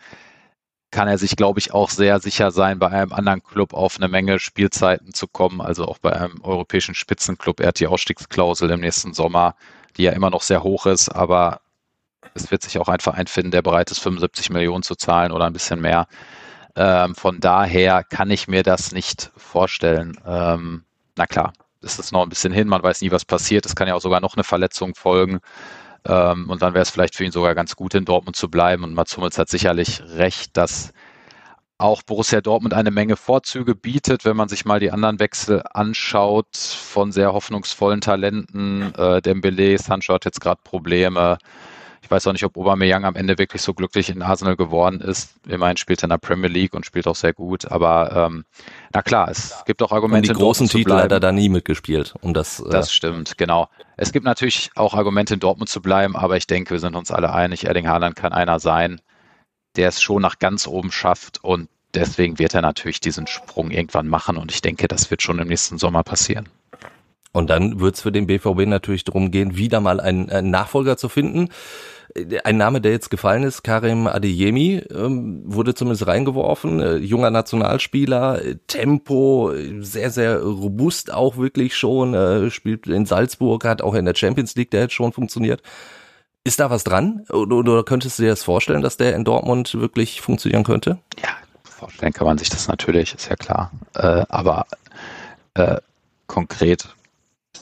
kann er sich, glaube ich, auch sehr sicher sein, bei einem anderen Club auf eine Menge Spielzeiten zu kommen, also auch bei einem europäischen Spitzenclub. Er hat die Ausstiegsklausel im nächsten Sommer, die ja immer noch sehr hoch ist, aber es wird sich auch ein Verein finden, der bereit ist, 75 Millionen zu zahlen oder ein bisschen mehr. Ähm, von daher kann ich mir das nicht vorstellen. Ähm, na klar, es ist noch ein bisschen hin, man weiß nie, was passiert. Es kann ja auch sogar noch eine Verletzung folgen. Ähm, und dann wäre es vielleicht für ihn sogar ganz gut, in Dortmund zu bleiben. Und Mats Hummels hat sicherlich recht, dass auch Borussia Dortmund eine Menge Vorzüge bietet, wenn man sich mal die anderen Wechsel anschaut von sehr hoffnungsvollen Talenten. Äh, Dembele, Sancho hat jetzt gerade Probleme. Ich weiß auch nicht, ob Aubameyang am Ende wirklich so glücklich in Arsenal geworden ist. Immerhin spielt er in der Premier League und spielt auch sehr gut. Aber ähm, na klar, es gibt auch Argumente. Und die großen Titel hat er da nie mitgespielt. Um das, äh das stimmt, genau. Es gibt natürlich auch Argumente in Dortmund zu bleiben, aber ich denke, wir sind uns alle einig, Erling Haaland kann einer sein, der es schon nach ganz oben schafft und deswegen wird er natürlich diesen Sprung irgendwann machen und ich denke, das wird schon im nächsten Sommer passieren. Und dann wird es für den BVB natürlich darum gehen, wieder mal einen, einen Nachfolger zu finden. Ein Name, der jetzt gefallen ist, Karim Adeyemi, ähm, wurde zumindest reingeworfen. Äh, junger Nationalspieler, Tempo, sehr, sehr robust auch wirklich schon. Äh, spielt in Salzburg, hat auch in der Champions League der jetzt schon funktioniert. Ist da was dran? Oder, oder könntest du dir das vorstellen, dass der in Dortmund wirklich funktionieren könnte? Ja, vorstellen kann man sich das natürlich, ist ja klar. Äh, aber äh, konkret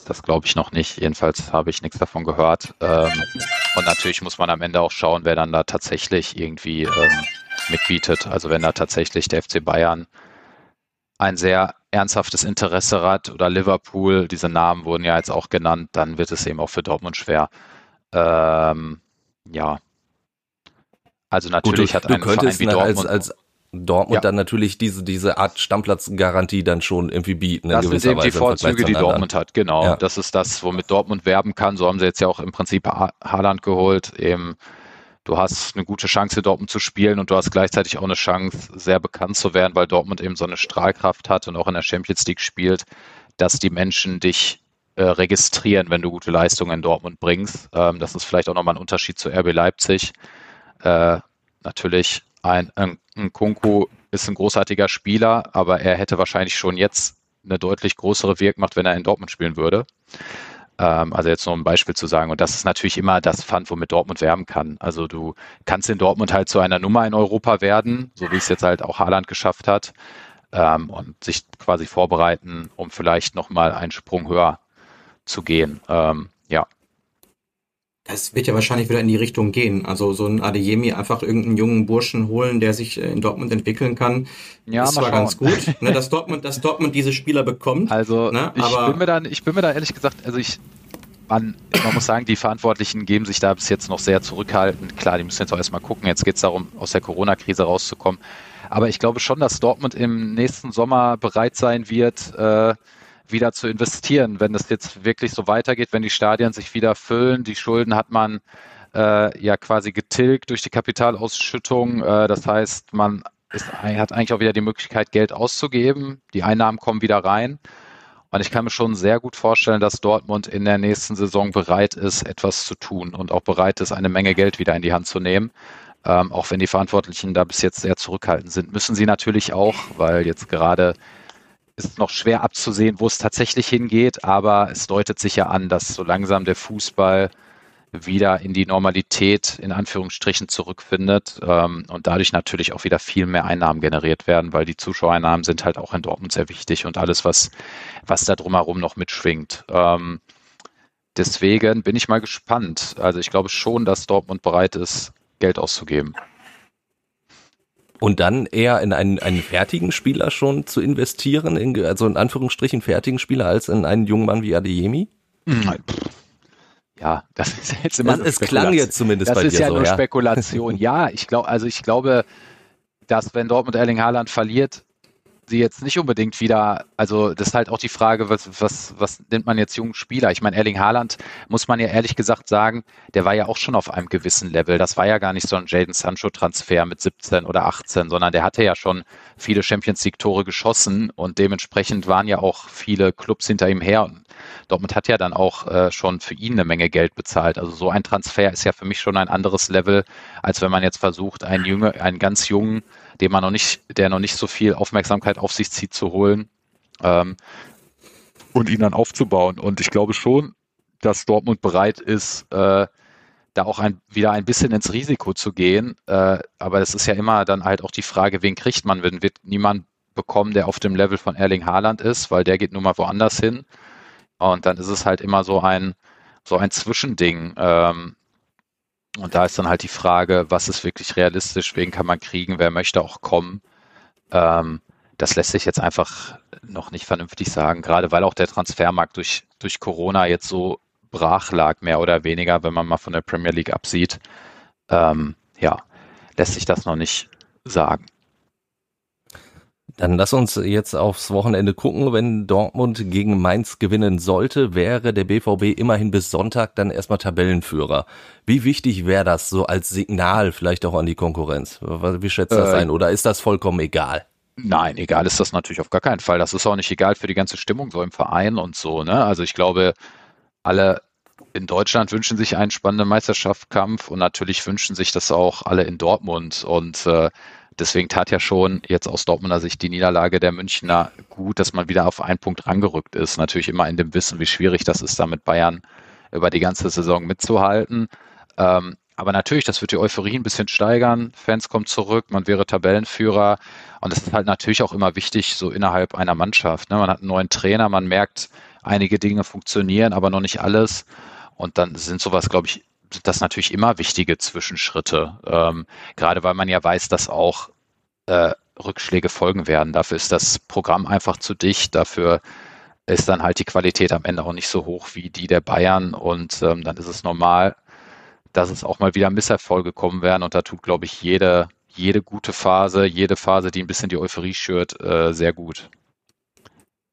das glaube ich noch nicht. Jedenfalls habe ich nichts davon gehört. Ähm, und natürlich muss man am Ende auch schauen, wer dann da tatsächlich irgendwie ähm, mitbietet. Also wenn da tatsächlich der FC Bayern ein sehr ernsthaftes Interesse hat oder Liverpool, diese Namen wurden ja jetzt auch genannt, dann wird es eben auch für Dortmund schwer. Ähm, ja. Also natürlich Gut, du, hat ein Verein wie Dortmund als, als Dortmund ja. dann natürlich diese, diese Art Stammplatzgarantie dann schon irgendwie bieten. Das sind eben die Vorzüge, die Dortmund hat, genau. Ja. Das ist das, womit Dortmund werben kann. So haben sie jetzt ja auch im Prinzip Haaland geholt. Eben, du hast eine gute Chance, Dortmund zu spielen und du hast gleichzeitig auch eine Chance, sehr bekannt zu werden, weil Dortmund eben so eine Strahlkraft hat und auch in der Champions League spielt, dass die Menschen dich äh, registrieren, wenn du gute Leistungen in Dortmund bringst. Ähm, das ist vielleicht auch nochmal ein Unterschied zu RB Leipzig. Äh, natürlich ein, ein ein Kunku ist ein großartiger Spieler, aber er hätte wahrscheinlich schon jetzt eine deutlich größere Wirkmacht, wenn er in Dortmund spielen würde. Ähm, also jetzt nur ein Beispiel zu sagen. Und das ist natürlich immer das Pfand, womit Dortmund werben kann. Also du kannst in Dortmund halt zu einer Nummer in Europa werden, so wie es jetzt halt auch Haaland geschafft hat, ähm, und sich quasi vorbereiten, um vielleicht nochmal einen Sprung höher zu gehen. Ähm, ja. Es wird ja wahrscheinlich wieder in die Richtung gehen. Also so ein Adeyemi einfach irgendeinen jungen Burschen holen, der sich äh, in Dortmund entwickeln kann, ja, ist zwar ganz gut, (laughs) ne, dass Dortmund, dass Dortmund diese Spieler bekommt. Also ne, ich bin mir da, ich bin mir da ehrlich gesagt, also ich, man, man muss sagen, die Verantwortlichen geben sich da bis jetzt noch sehr zurückhaltend. Klar, die müssen jetzt auch erstmal gucken. Jetzt geht es darum, aus der Corona-Krise rauszukommen. Aber ich glaube schon, dass Dortmund im nächsten Sommer bereit sein wird, äh, wieder zu investieren, wenn das jetzt wirklich so weitergeht, wenn die Stadien sich wieder füllen. Die Schulden hat man äh, ja quasi getilgt durch die Kapitalausschüttung. Äh, das heißt, man ist, hat eigentlich auch wieder die Möglichkeit, Geld auszugeben. Die Einnahmen kommen wieder rein. Und ich kann mir schon sehr gut vorstellen, dass Dortmund in der nächsten Saison bereit ist, etwas zu tun und auch bereit ist, eine Menge Geld wieder in die Hand zu nehmen. Ähm, auch wenn die Verantwortlichen da bis jetzt sehr zurückhaltend sind, müssen sie natürlich auch, weil jetzt gerade ist noch schwer abzusehen, wo es tatsächlich hingeht, aber es deutet sich ja an, dass so langsam der Fußball wieder in die Normalität in Anführungsstrichen zurückfindet ähm, und dadurch natürlich auch wieder viel mehr Einnahmen generiert werden, weil die Zuschauereinnahmen sind halt auch in Dortmund sehr wichtig und alles, was, was da drumherum noch mitschwingt. Ähm, deswegen bin ich mal gespannt. Also ich glaube schon, dass Dortmund bereit ist, Geld auszugeben. Und dann eher in einen, einen fertigen Spieler schon zu investieren, in, also in Anführungsstrichen fertigen Spieler, als in einen jungen Mann wie Adeyemi? Hm. Ja, das ist jetzt immer. Das, es klang jetzt zumindest das bei dir so. Das ist ja nur. Spekulation. ja, ich glaube, also ich glaube, dass wenn Dortmund Erling Haaland verliert, sie jetzt nicht unbedingt wieder, also das ist halt auch die Frage, was, was, was nennt man jetzt jungen Spieler? Ich meine, Erling Haaland, muss man ja ehrlich gesagt sagen, der war ja auch schon auf einem gewissen Level. Das war ja gar nicht so ein Jaden Sancho-Transfer mit 17 oder 18, sondern der hatte ja schon viele Champions League-Tore geschossen und dementsprechend waren ja auch viele Clubs hinter ihm her. Und Dortmund hat ja dann auch äh, schon für ihn eine Menge Geld bezahlt. Also so ein Transfer ist ja für mich schon ein anderes Level, als wenn man jetzt versucht, einen, Jünger, einen ganz jungen den man noch nicht, der noch nicht so viel Aufmerksamkeit auf sich zieht, zu holen ähm, und ihn dann aufzubauen. Und ich glaube schon, dass Dortmund bereit ist, äh, da auch ein, wieder ein bisschen ins Risiko zu gehen. Äh, aber es ist ja immer dann halt auch die Frage, wen kriegt man? Wenn wird niemand bekommen, der auf dem Level von Erling Haaland ist, weil der geht nun mal woanders hin. Und dann ist es halt immer so ein, so ein Zwischending. Ähm, und da ist dann halt die Frage, was ist wirklich realistisch, wen kann man kriegen, wer möchte auch kommen. Ähm, das lässt sich jetzt einfach noch nicht vernünftig sagen, gerade weil auch der Transfermarkt durch, durch Corona jetzt so brach lag, mehr oder weniger, wenn man mal von der Premier League absieht. Ähm, ja, lässt sich das noch nicht sagen. Dann lass uns jetzt aufs Wochenende gucken. Wenn Dortmund gegen Mainz gewinnen sollte, wäre der BVB immerhin bis Sonntag dann erstmal Tabellenführer. Wie wichtig wäre das so als Signal vielleicht auch an die Konkurrenz? Wie schätzt das äh, ein? Oder ist das vollkommen egal? Nein, egal ist das natürlich auf gar keinen Fall. Das ist auch nicht egal für die ganze Stimmung so im Verein und so. Ne? Also ich glaube, alle in Deutschland wünschen sich einen spannenden Meisterschaftskampf und natürlich wünschen sich das auch alle in Dortmund. Und äh, deswegen tat ja schon jetzt aus Dortmunder Sicht die Niederlage der Münchner gut, dass man wieder auf einen Punkt rangerückt ist. Natürlich immer in dem Wissen, wie schwierig das ist, da mit Bayern über die ganze Saison mitzuhalten. Ähm, aber natürlich, das wird die Euphorie ein bisschen steigern. Fans kommen zurück, man wäre Tabellenführer. Und es ist halt natürlich auch immer wichtig, so innerhalb einer Mannschaft. Ne? Man hat einen neuen Trainer, man merkt, einige Dinge funktionieren, aber noch nicht alles. Und dann sind sowas, glaube ich, sind das natürlich immer wichtige Zwischenschritte, ähm, gerade weil man ja weiß, dass auch äh, Rückschläge folgen werden. Dafür ist das Programm einfach zu dicht, dafür ist dann halt die Qualität am Ende auch nicht so hoch wie die der Bayern und ähm, dann ist es normal, dass es auch mal wieder Misserfolge kommen werden und da tut, glaube ich, jede, jede gute Phase, jede Phase, die ein bisschen die Euphorie schürt, äh, sehr gut.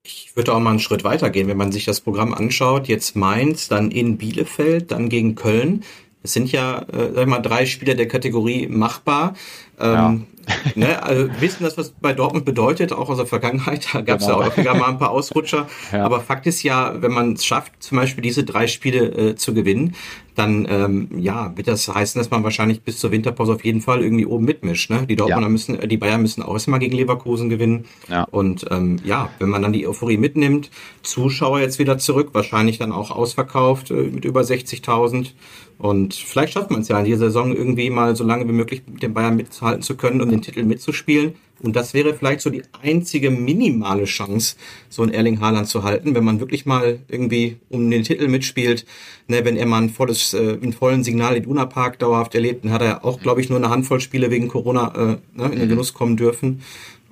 Ich würde auch mal einen Schritt weiter gehen, wenn man sich das Programm anschaut. Jetzt Mainz, dann in Bielefeld, dann gegen Köln. Es sind ja, äh, sag ich mal, drei Spieler der Kategorie machbar. Ähm, (laughs) ne, also wissen das, was bei Dortmund bedeutet, auch aus der Vergangenheit. Da gab es genau. ja häufiger mal ein paar Ausrutscher. (laughs) Ja. Aber Fakt ist ja, wenn man es schafft, zum Beispiel diese drei Spiele äh, zu gewinnen, dann ähm, ja, wird das heißen, dass man wahrscheinlich bis zur Winterpause auf jeden Fall irgendwie oben mitmischt. Ne? Die Dortmunder ja. müssen, äh, die Bayern müssen auch erstmal gegen Leverkusen gewinnen. Ja. Und ähm, ja, wenn man dann die Euphorie mitnimmt, Zuschauer jetzt wieder zurück, wahrscheinlich dann auch ausverkauft äh, mit über 60.000. Und vielleicht schafft man es ja in dieser Saison irgendwie mal so lange wie möglich mit den Bayern mitzuhalten zu können und den Titel mitzuspielen. Und das wäre vielleicht so die einzige minimale Chance, so ein Erling Haaland zu halten, wenn man wirklich mal irgendwie um den Titel mitspielt. Ne, wenn er mal ein volles, äh, einen vollen Signal in Duna Park dauerhaft erlebt, dann hat er auch, glaube ich, nur eine Handvoll Spiele wegen Corona äh, ne, in den mhm. Genuss kommen dürfen.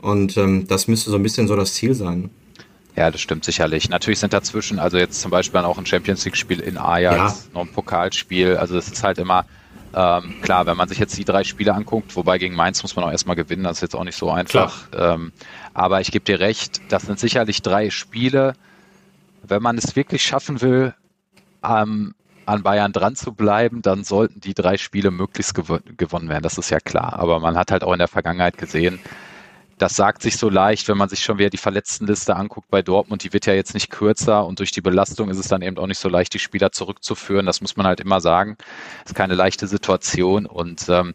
Und ähm, das müsste so ein bisschen so das Ziel sein. Ja, das stimmt sicherlich. Natürlich sind dazwischen, also jetzt zum Beispiel auch ein Champions League-Spiel in Ajax, ja. noch ein Pokalspiel. Also es ist halt immer, ähm, klar, wenn man sich jetzt die drei Spiele anguckt, wobei gegen Mainz muss man auch erstmal gewinnen, das ist jetzt auch nicht so einfach. Ähm, aber ich gebe dir recht, das sind sicherlich drei Spiele. Wenn man es wirklich schaffen will, ähm, an Bayern dran zu bleiben, dann sollten die drei Spiele möglichst gew gewonnen werden. Das ist ja klar. Aber man hat halt auch in der Vergangenheit gesehen, das sagt sich so leicht, wenn man sich schon wieder die Verletztenliste anguckt bei Dortmund. Die wird ja jetzt nicht kürzer und durch die Belastung ist es dann eben auch nicht so leicht, die Spieler zurückzuführen. Das muss man halt immer sagen. Das ist keine leichte Situation und ähm,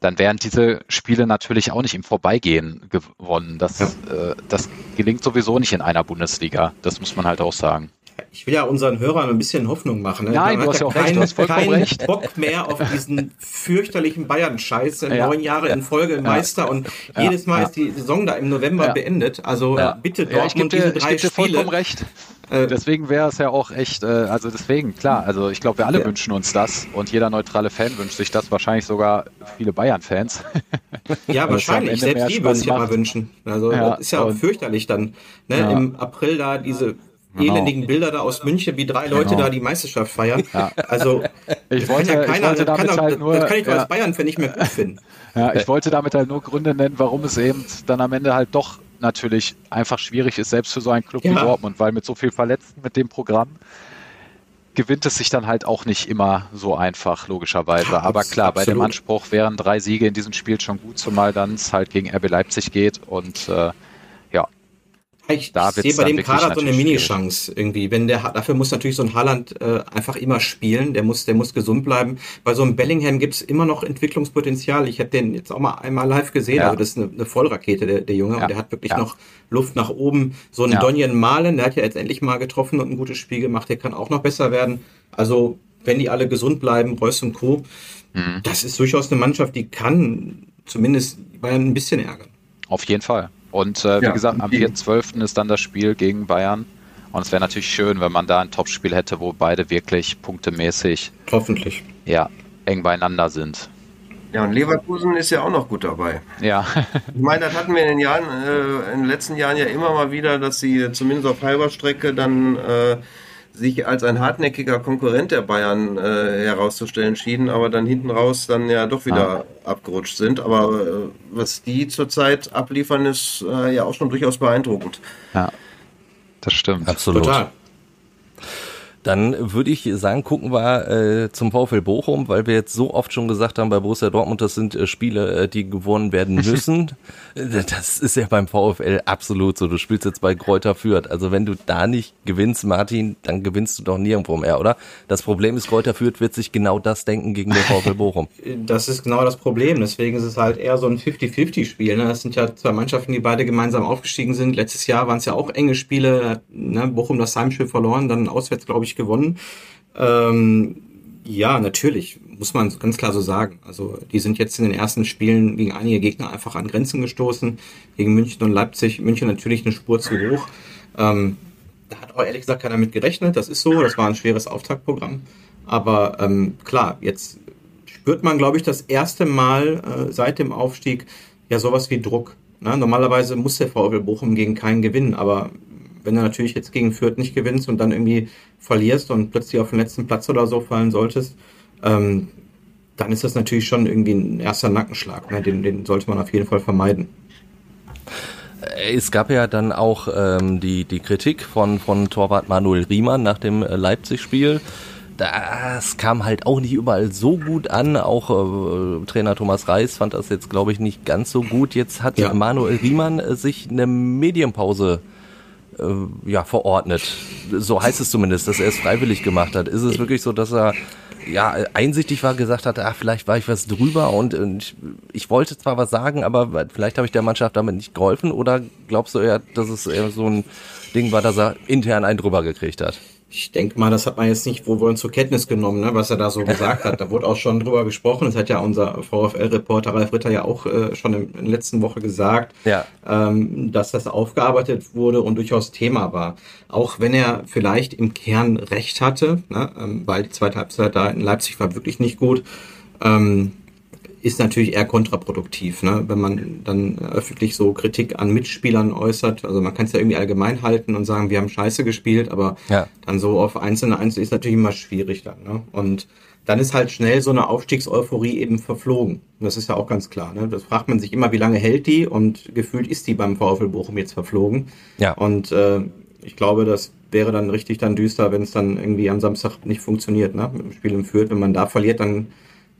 dann wären diese Spiele natürlich auch nicht im Vorbeigehen gewonnen. Das, ja. äh, das gelingt sowieso nicht in einer Bundesliga. Das muss man halt auch sagen ich will ja unseren Hörern ein bisschen Hoffnung machen. Ne? Nein, du hast ja auch keinen, recht, keinen recht. Bock mehr auf diesen fürchterlichen Bayern-Scheiß. Ja. Neun Jahre in Folge Meister und jedes Mal ist die Saison da im November beendet. Also bitte Dortmund dir, diese drei ich gebe dir vollkommen recht. Äh, deswegen wäre es ja auch echt, äh, also deswegen, klar, also ich glaube, wir alle ja. wünschen uns das und jeder neutrale Fan wünscht sich das, wahrscheinlich sogar viele Bayern-Fans. Ja, wahrscheinlich, selbst die würden sich ja mal wünschen. Also ja, das ist ja auch fürchterlich dann, ne, ja. im April da diese genau. elendigen Bilder da aus München, wie drei Leute genau. da die Meisterschaft feiern. Ja. Also (laughs) ich wollte, ja keiner, ich wollte damit kann, halt nur, das kann ich ja. als Bayern-Fan nicht mehr gut finden. (laughs) Ja, ich wollte damit halt nur Gründe nennen, warum es eben dann am Ende halt doch natürlich einfach schwierig ist, selbst für so einen Club ja. wie Dortmund, weil mit so viel Verletzten mit dem Programm gewinnt es sich dann halt auch nicht immer so einfach, logischerweise. Aber klar, Absolut. bei dem Anspruch wären drei Siege in diesem Spiel schon gut, zumal dann es halt gegen RB Leipzig geht und äh, ich, da sehe bei dem Kader so eine Mini-Chance irgendwie. Wenn der, dafür muss natürlich so ein Haaland äh, einfach immer spielen. Der muss, der muss gesund bleiben. Bei so einem Bellingham gibt's immer noch Entwicklungspotenzial. Ich habe den jetzt auch mal einmal live gesehen. Ja. Also das ist eine, eine Vollrakete, der, der Junge. Ja. Und der hat wirklich ja. noch Luft nach oben. So ein ja. Donjen Malen, der hat ja jetzt endlich mal getroffen und ein gutes Spiel gemacht. Der kann auch noch besser werden. Also wenn die alle gesund bleiben, Reus und Co., mhm. das ist durchaus eine Mannschaft, die kann zumindest Bayern ein bisschen ärgern. Auf jeden Fall. Und äh, wie ja, gesagt, am 4.12. ist dann das Spiel gegen Bayern. Und es wäre natürlich schön, wenn man da ein Topspiel hätte, wo beide wirklich punktemäßig hoffentlich ja, eng beieinander sind. Ja, und Leverkusen ist ja auch noch gut dabei. Ja. ich meine, das hatten wir in den Jahren, äh, in den letzten Jahren ja immer mal wieder, dass sie zumindest auf halber Strecke dann äh, sich als ein hartnäckiger Konkurrent der Bayern äh, herauszustellen schienen, aber dann hinten raus dann ja doch wieder ah. abgerutscht sind. Aber äh, was die zurzeit abliefern, ist äh, ja auch schon durchaus beeindruckend. Ja, das stimmt. Absolut. Total. Dann würde ich sagen, gucken wir äh, zum VfL Bochum, weil wir jetzt so oft schon gesagt haben, bei Borussia Dortmund, das sind äh, Spiele, äh, die gewonnen werden (laughs) müssen. das ist ja beim VfL absolut so. Du spielst jetzt bei Kräuter Fürth. Also wenn du da nicht gewinnst, Martin, dann gewinnst du doch nirgendwo mehr, oder? Das Problem ist, Kräuter Fürth wird sich genau das denken gegen den VfL (laughs) Bochum. Das ist genau das Problem. Deswegen ist es halt eher so ein 50-50-Spiel. Ne? Das sind ja zwei Mannschaften, die beide gemeinsam aufgestiegen sind. Letztes Jahr waren es ja auch enge Spiele. Ne? Bochum das Heimspiel verloren, dann auswärts, glaube ich, gewonnen. Ähm, ja, natürlich, muss man ganz klar so sagen. Also die sind jetzt in den ersten Spielen gegen einige Gegner einfach an Grenzen gestoßen. Gegen München und Leipzig. München natürlich eine Spur zu hoch. Ähm, da hat auch ehrlich gesagt keiner mit gerechnet. Das ist so. Das war ein schweres Auftaktprogramm. Aber ähm, klar, jetzt spürt man, glaube ich, das erste Mal äh, seit dem Aufstieg ja sowas wie Druck. Ne? Normalerweise muss der VfL Bochum gegen keinen gewinnen, aber wenn du natürlich jetzt gegen Fürth nicht gewinnst und dann irgendwie verlierst und plötzlich auf den letzten Platz oder so fallen solltest, ähm, dann ist das natürlich schon irgendwie ein erster Nackenschlag. Ne? Den, den sollte man auf jeden Fall vermeiden. Es gab ja dann auch ähm, die, die Kritik von, von Torwart Manuel Riemann nach dem Leipzig-Spiel das kam halt auch nicht überall so gut an. Auch äh, Trainer Thomas Reis fand das jetzt, glaube ich, nicht ganz so gut. Jetzt hat ja. Manuel Riemann äh, sich eine Medienpause äh, ja, verordnet. So heißt es zumindest, dass er es freiwillig gemacht hat. Ist es wirklich so, dass er ja, einsichtig war, gesagt hat, ach, vielleicht war ich was drüber und, und ich wollte zwar was sagen, aber vielleicht habe ich der Mannschaft damit nicht geholfen oder glaubst du eher, dass es eher so ein Ding war, dass er intern einen drüber gekriegt hat? Ich denke mal, das hat man jetzt nicht wohl wollen zur Kenntnis genommen, ne, was er da so (laughs) gesagt hat. Da wurde auch schon drüber gesprochen. Das hat ja unser VfL-Reporter Ralf Ritter ja auch äh, schon in, in der letzten Woche gesagt, ja. ähm, dass das aufgearbeitet wurde und durchaus Thema war. Auch wenn er vielleicht im Kern recht hatte, ne, ähm, weil die zweite Halbzeit da in Leipzig war wirklich nicht gut. Ähm, ist natürlich eher kontraproduktiv, ne? wenn man dann öffentlich so Kritik an Mitspielern äußert. Also man kann es ja irgendwie allgemein halten und sagen, wir haben scheiße gespielt, aber ja. dann so auf einzelne Einzel ist natürlich immer schwierig dann. Ne? Und dann ist halt schnell so eine Aufstiegseuphorie eben verflogen. Das ist ja auch ganz klar. Ne? Das fragt man sich immer, wie lange hält die und gefühlt ist die beim VfL Bochum jetzt verflogen. Ja. Und äh, ich glaube, das wäre dann richtig dann düster, wenn es dann irgendwie am Samstag nicht funktioniert, ne? mit dem Spiel im Fürth. Wenn man da verliert, dann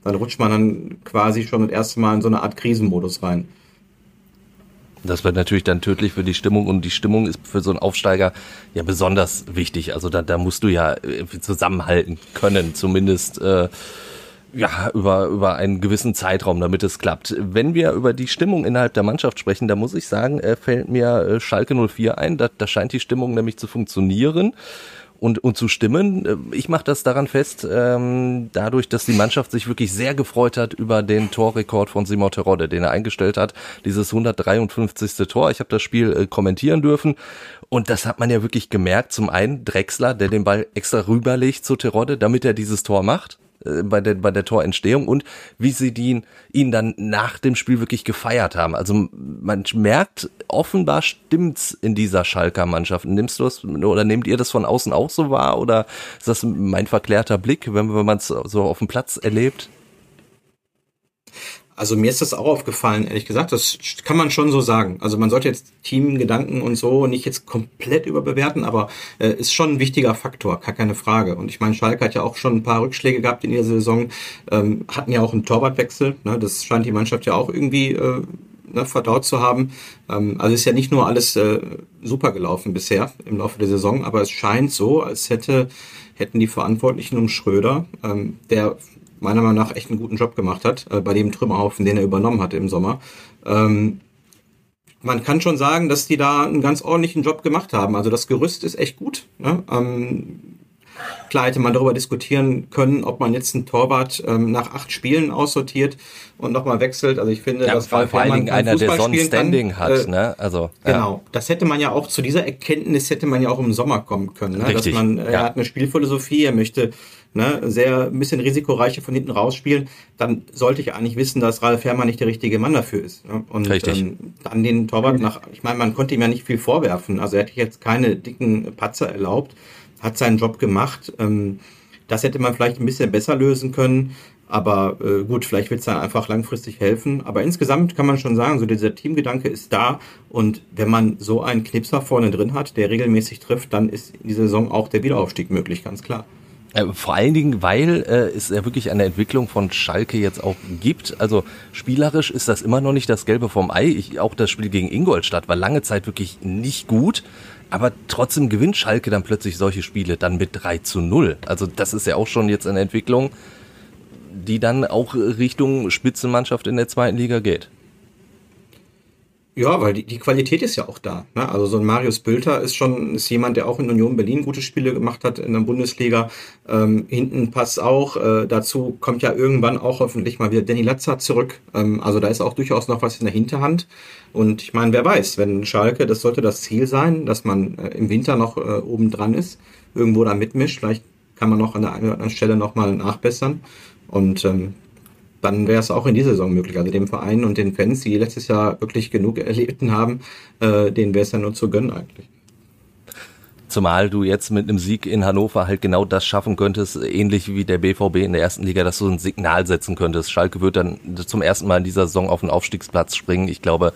dann rutscht man dann quasi schon das erste Mal in so eine Art Krisenmodus rein. Das wird natürlich dann tödlich für die Stimmung und die Stimmung ist für so einen Aufsteiger ja besonders wichtig. Also da, da musst du ja zusammenhalten können, zumindest äh, ja über über einen gewissen Zeitraum, damit es klappt. Wenn wir über die Stimmung innerhalb der Mannschaft sprechen, da muss ich sagen, äh, fällt mir äh, Schalke 04 ein. Da, da scheint die Stimmung nämlich zu funktionieren und, und zu stimmen. Äh, ich mache das daran fest, ähm, dadurch, dass die Mannschaft sich wirklich sehr gefreut hat über den Torrekord von Simon Terodde, den er eingestellt hat, dieses 153. Tor. Ich habe das Spiel äh, kommentieren dürfen und das hat man ja wirklich gemerkt. Zum einen Drexler, der den Ball extra rüberlegt zu Terodde, damit er dieses Tor macht. Äh, bei der, bei der Torentstehung und wie sie den, ihn dann nach dem Spiel wirklich gefeiert haben. Also man merkt, offenbar stimmt's in dieser Schalker Mannschaft. Nimmst du das oder nehmt ihr das von außen auch so wahr oder ist das mein verklärter Blick, wenn, wenn man es so auf dem Platz erlebt? Also mir ist das auch aufgefallen, ehrlich gesagt. Das kann man schon so sagen. Also man sollte jetzt Teamgedanken und so nicht jetzt komplett überbewerten, aber äh, ist schon ein wichtiger Faktor, gar keine Frage. Und ich meine, Schalke hat ja auch schon ein paar Rückschläge gehabt in dieser Saison, ähm, hatten ja auch einen Torwartwechsel. Ne? Das scheint die Mannschaft ja auch irgendwie äh, ne, verdaut zu haben. Ähm, also ist ja nicht nur alles äh, super gelaufen bisher im Laufe der Saison, aber es scheint so, als hätte hätten die Verantwortlichen um Schröder, ähm, der meiner Meinung nach echt einen guten Job gemacht hat, äh, bei dem Trümmerhaufen, den er übernommen hatte im Sommer. Ähm, man kann schon sagen, dass die da einen ganz ordentlichen Job gemacht haben. Also das Gerüst ist echt gut. Ne? Ähm, klar hätte man darüber diskutieren können, ob man jetzt einen Torwart ähm, nach acht Spielen aussortiert und nochmal wechselt. Also ich finde, ja, das war vor allen Dingen einer, der so ein Standing kann. hat. Äh, ne? Also ja. genau, das hätte man ja auch zu dieser Erkenntnis hätte man ja auch im Sommer kommen können. Ne? Richtig. Dass man, äh, ja. er hat eine Spielphilosophie, er möchte ne, sehr ein bisschen risikoreicher von hinten rausspielen, dann sollte ich eigentlich wissen, dass Ralf Herrmann nicht der richtige Mann dafür ist. Ne? Und Richtig. Ähm, dann den Torwart nach, ich meine, man konnte ihm ja nicht viel vorwerfen. Also er hätte jetzt keine dicken Patzer erlaubt, hat seinen Job gemacht. Ähm, das hätte man vielleicht ein bisschen besser lösen können. Aber äh, gut, vielleicht wird es dann einfach langfristig helfen. Aber insgesamt kann man schon sagen, so dieser Teamgedanke ist da. Und wenn man so einen Knipser vorne drin hat, der regelmäßig trifft, dann ist in dieser Saison auch der Wiederaufstieg möglich, ganz klar. Äh, vor allen Dingen, weil äh, es ja wirklich eine Entwicklung von Schalke jetzt auch gibt. Also spielerisch ist das immer noch nicht das Gelbe vom Ei. Ich, auch das Spiel gegen Ingolstadt war lange Zeit wirklich nicht gut. Aber trotzdem gewinnt Schalke dann plötzlich solche Spiele dann mit 3 zu 0. Also das ist ja auch schon jetzt eine Entwicklung, die dann auch Richtung Spitzenmannschaft in der zweiten Liga geht. Ja, weil die, die Qualität ist ja auch da. Ne? Also so ein Marius Bülter ist schon ist jemand, der auch in Union Berlin gute Spiele gemacht hat in der Bundesliga. Ähm, hinten passt auch. Äh, dazu kommt ja irgendwann auch hoffentlich mal wieder Danny Latzer zurück. Ähm, also da ist auch durchaus noch was in der Hinterhand. Und ich meine, wer weiß, wenn Schalke, das sollte das Ziel sein, dass man äh, im Winter noch äh, oben dran ist, irgendwo da mitmischt. Vielleicht kann man noch an der einen oder anderen Stelle nochmal nachbessern. Und ähm, dann wäre es auch in dieser Saison möglich. Also dem Verein und den Fans, die letztes Jahr wirklich genug erlebten haben, äh, denen wäre es ja nur zu gönnen eigentlich. Zumal du jetzt mit einem Sieg in Hannover halt genau das schaffen könntest, ähnlich wie der BVB in der ersten Liga, dass du ein Signal setzen könntest. Schalke wird dann zum ersten Mal in dieser Saison auf den Aufstiegsplatz springen. Ich glaube,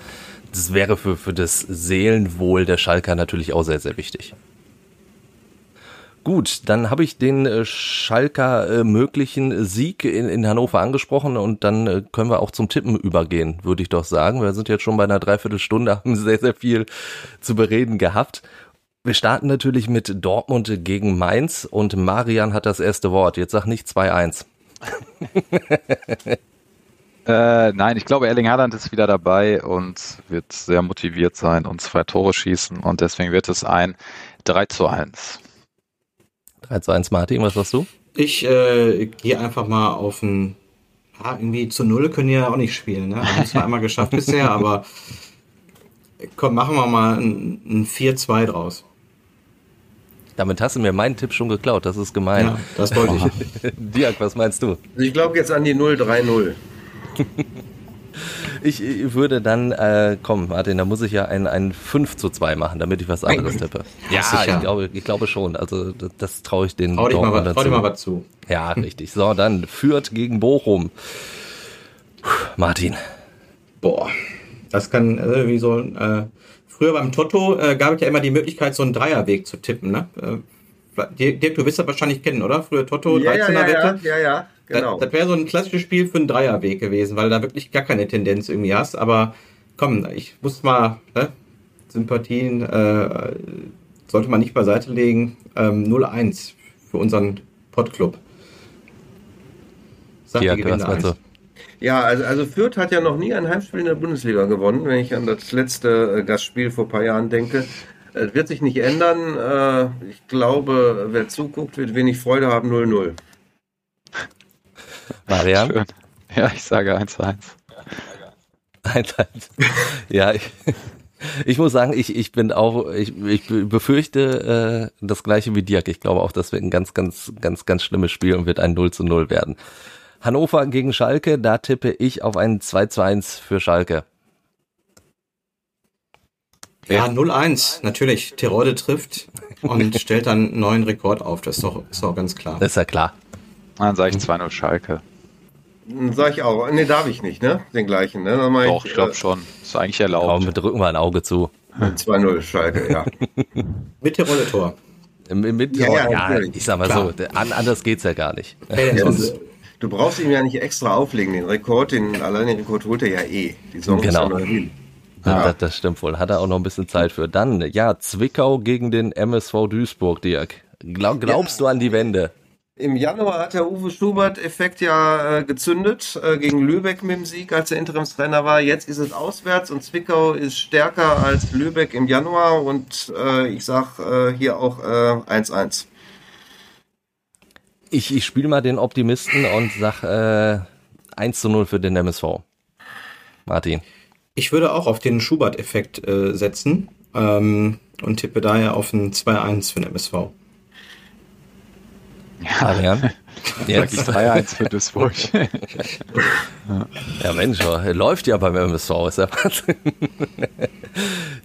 das wäre für, für das Seelenwohl der Schalker natürlich auch sehr, sehr wichtig. Gut, dann habe ich den äh, Schalker äh, möglichen Sieg in, in Hannover angesprochen und dann äh, können wir auch zum Tippen übergehen, würde ich doch sagen. Wir sind jetzt schon bei einer Dreiviertelstunde, haben sehr, sehr viel zu bereden gehabt. Wir starten natürlich mit Dortmund gegen Mainz und Marian hat das erste Wort. Jetzt sag nicht 2-1. (laughs) äh, nein, ich glaube, Erling Haaland ist wieder dabei und wird sehr motiviert sein und zwei Tore schießen und deswegen wird es ein 3 zu 1. 3 zu 1, Martin, was sagst du? Ich äh, gehe einfach mal auf ein, ja, irgendwie zu Null können die ja auch nicht spielen. Ne? Haben es einmal geschafft bisher, (laughs) aber komm, machen wir mal ein, ein 4-2 draus. Damit hast du mir meinen Tipp schon geklaut, das ist gemein. Ja, das wollte ich. (laughs) Dirk, was meinst du? Ich glaube jetzt an die 0-3-0. (laughs) Ich, würde dann, äh, komm, Martin, da muss ich ja ein, ein 5 zu 2 machen, damit ich was anderes tippe. Ja, ich glaube, ich glaube schon. Also das, das traue ich den trau dich mal, dazu. Trau dir mal was zu. Ja, richtig. So, dann führt gegen Bochum. Puh, Martin. Boah, das kann äh, wie so ein... Äh, früher beim Toto äh, gab es ja immer die Möglichkeit, so einen Dreierweg zu tippen. Ne? Äh, Dirk, du wirst das wahrscheinlich kennen, oder? Früher Toto, ja, 13er ja, ja, Wette. Ja, ja, ja. Genau. Das, das wäre so ein klassisches Spiel für einen Dreierweg gewesen, weil du da wirklich gar keine Tendenz irgendwie hast. Aber komm, ich muss mal ne? Sympathien äh, sollte man nicht beiseite legen. Ähm, 0-1 für unseren Podclub. Sagt ja, die Gewinne Ja, also, also Fürth hat ja noch nie ein Heimspiel in der Bundesliga gewonnen, wenn ich an das letzte äh, Gastspiel vor ein paar Jahren denke. Es wird sich nicht ändern. Äh, ich glaube, wer zuguckt, wird wenig Freude haben. 0-0. Marian? Schön. Ja, ich sage 1-1. 1-1. Ja, ich, ich muss sagen, ich, ich bin auch, ich, ich befürchte äh, das gleiche wie Dirk. Ich glaube auch, das wird ein ganz, ganz, ganz, ganz schlimmes Spiel und wird ein 0 zu 0 werden. Hannover gegen Schalke, da tippe ich auf ein 2 zu 1 für Schalke. Ja, 0-1, natürlich. Tirode trifft und (laughs) stellt dann einen neuen Rekord auf. Das ist doch, ist doch ganz klar. Das ist ja klar. Dann sage ich 2-0 Schalke. Sag ich auch. Ne, darf ich nicht, ne? Den gleichen, ne? Doch, ich, ich glaube äh, schon. Ist eigentlich erlaubt. Komm, wir drücken mal ein Auge zu. 2-0 Schalke, ja. (laughs) mit Tirole Tor. Mit, ja, ja, ja, ich sag mal Klar. so, anders geht's ja gar nicht. Ja, du brauchst ihm ja nicht extra auflegen, den Rekord, den allein den Rekord holt er ja eh. Die genau. hin. Ja. Das, das, stimmt wohl. Hat er auch noch ein bisschen Zeit für. Dann, ja, Zwickau gegen den MSV Duisburg, Dirk. Glaub, glaubst ja. du an die Wende? Im Januar hat der Uwe Schubert-Effekt ja äh, gezündet äh, gegen Lübeck mit dem Sieg, als er Interimstrainer war. Jetzt ist es auswärts und Zwickau ist stärker als Lübeck im Januar und äh, ich sag äh, hier auch 1-1. Äh, ich, ich spiele mal den Optimisten und sag 1 0 für den MSV. Martin. Ich würde auch auf den Schubert-Effekt setzen ähm, und tippe daher auf ein 2-1 für den MSV. Ja, Adrian. Jetzt 3-1 für Duisburg. (laughs) ja, Mensch, läuft ja beim MSV. Ist ja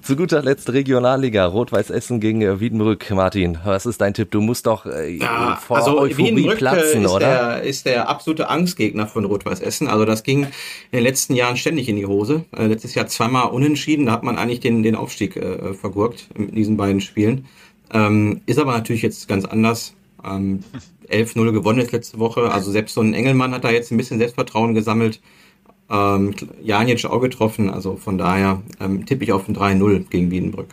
Zu guter Letzt Regionalliga, Rot-Weiß Essen gegen äh, Wiedenbrück. Martin, was ist dein Tipp? Du musst doch äh, ja, vor also Euphorie äh, platzen, ist oder? Der, ist der absolute Angstgegner von Rot-Weiß Essen. Also das ging in den letzten Jahren ständig in die Hose. Äh, letztes Jahr zweimal unentschieden, da hat man eigentlich den, den Aufstieg äh, vergurkt in diesen beiden Spielen. Ähm, ist aber natürlich jetzt ganz anders. Ähm, 11-0 gewonnen ist letzte Woche. Also selbst so ein Engelmann hat da jetzt ein bisschen Selbstvertrauen gesammelt. Ähm, Janic auch getroffen. Also von daher ähm, tippe ich auf ein 3-0 gegen Wiedenbrück.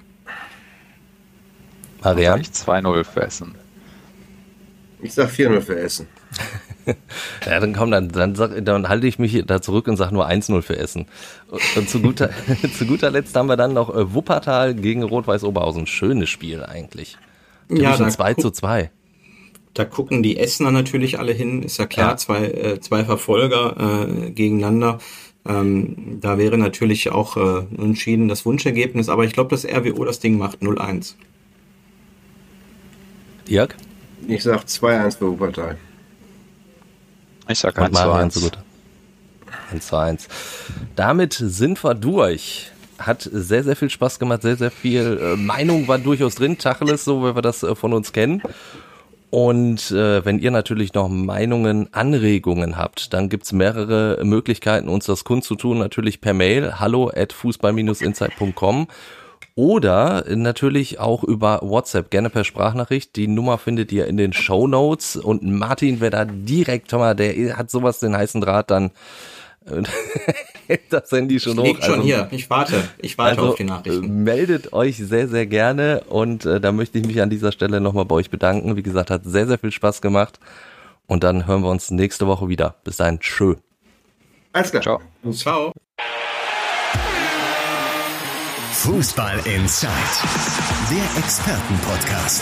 Marian? Ich 2-0 für Essen. Ich sag 4-0 für Essen. (laughs) ja, dann komm, dann, dann, sag, dann halte ich mich da zurück und sage nur 1-0 für Essen. Und zu guter, (laughs) (laughs) zu guter Letzt haben wir dann noch äh, Wuppertal gegen Rot-Weiß Oberhausen. Schönes Spiel eigentlich. Ja, 2 zu 2. Da gucken die Essener natürlich alle hin, ist ja klar, ja. zwei, äh, zwei Verfolger äh, gegeneinander. Ähm, da wäre natürlich auch äh, entschieden das Wunschergebnis, aber ich glaube, dass RWO das Ding macht 0-1. Dirk? Ich sag 2-1 für Wuppertal. Ich sag 1-1. 1-1. Damit sind wir durch hat sehr, sehr viel Spaß gemacht, sehr, sehr viel äh, Meinung war durchaus drin, Tacheles, so wie wir das äh, von uns kennen. Und äh, wenn ihr natürlich noch Meinungen, Anregungen habt, dann gibt's mehrere Möglichkeiten, uns das kundzutun. Natürlich per Mail, hallo at fußball-insight.com oder natürlich auch über WhatsApp, gerne per Sprachnachricht. Die Nummer findet ihr in den Show Notes. Und Martin, wer da direkt, mal, der hat sowas den heißen Draht, dann (laughs) das Handy schon ich hoch. schon also, hier, ich warte, ich warte also, auf die Nachrichten. Meldet euch sehr, sehr gerne und äh, da möchte ich mich an dieser Stelle nochmal bei euch bedanken. Wie gesagt, hat sehr, sehr viel Spaß gemacht und dann hören wir uns nächste Woche wieder. Bis dahin, tschö. Alles klar. Ciao. Ciao. Fußball Inside, der Expertenpodcast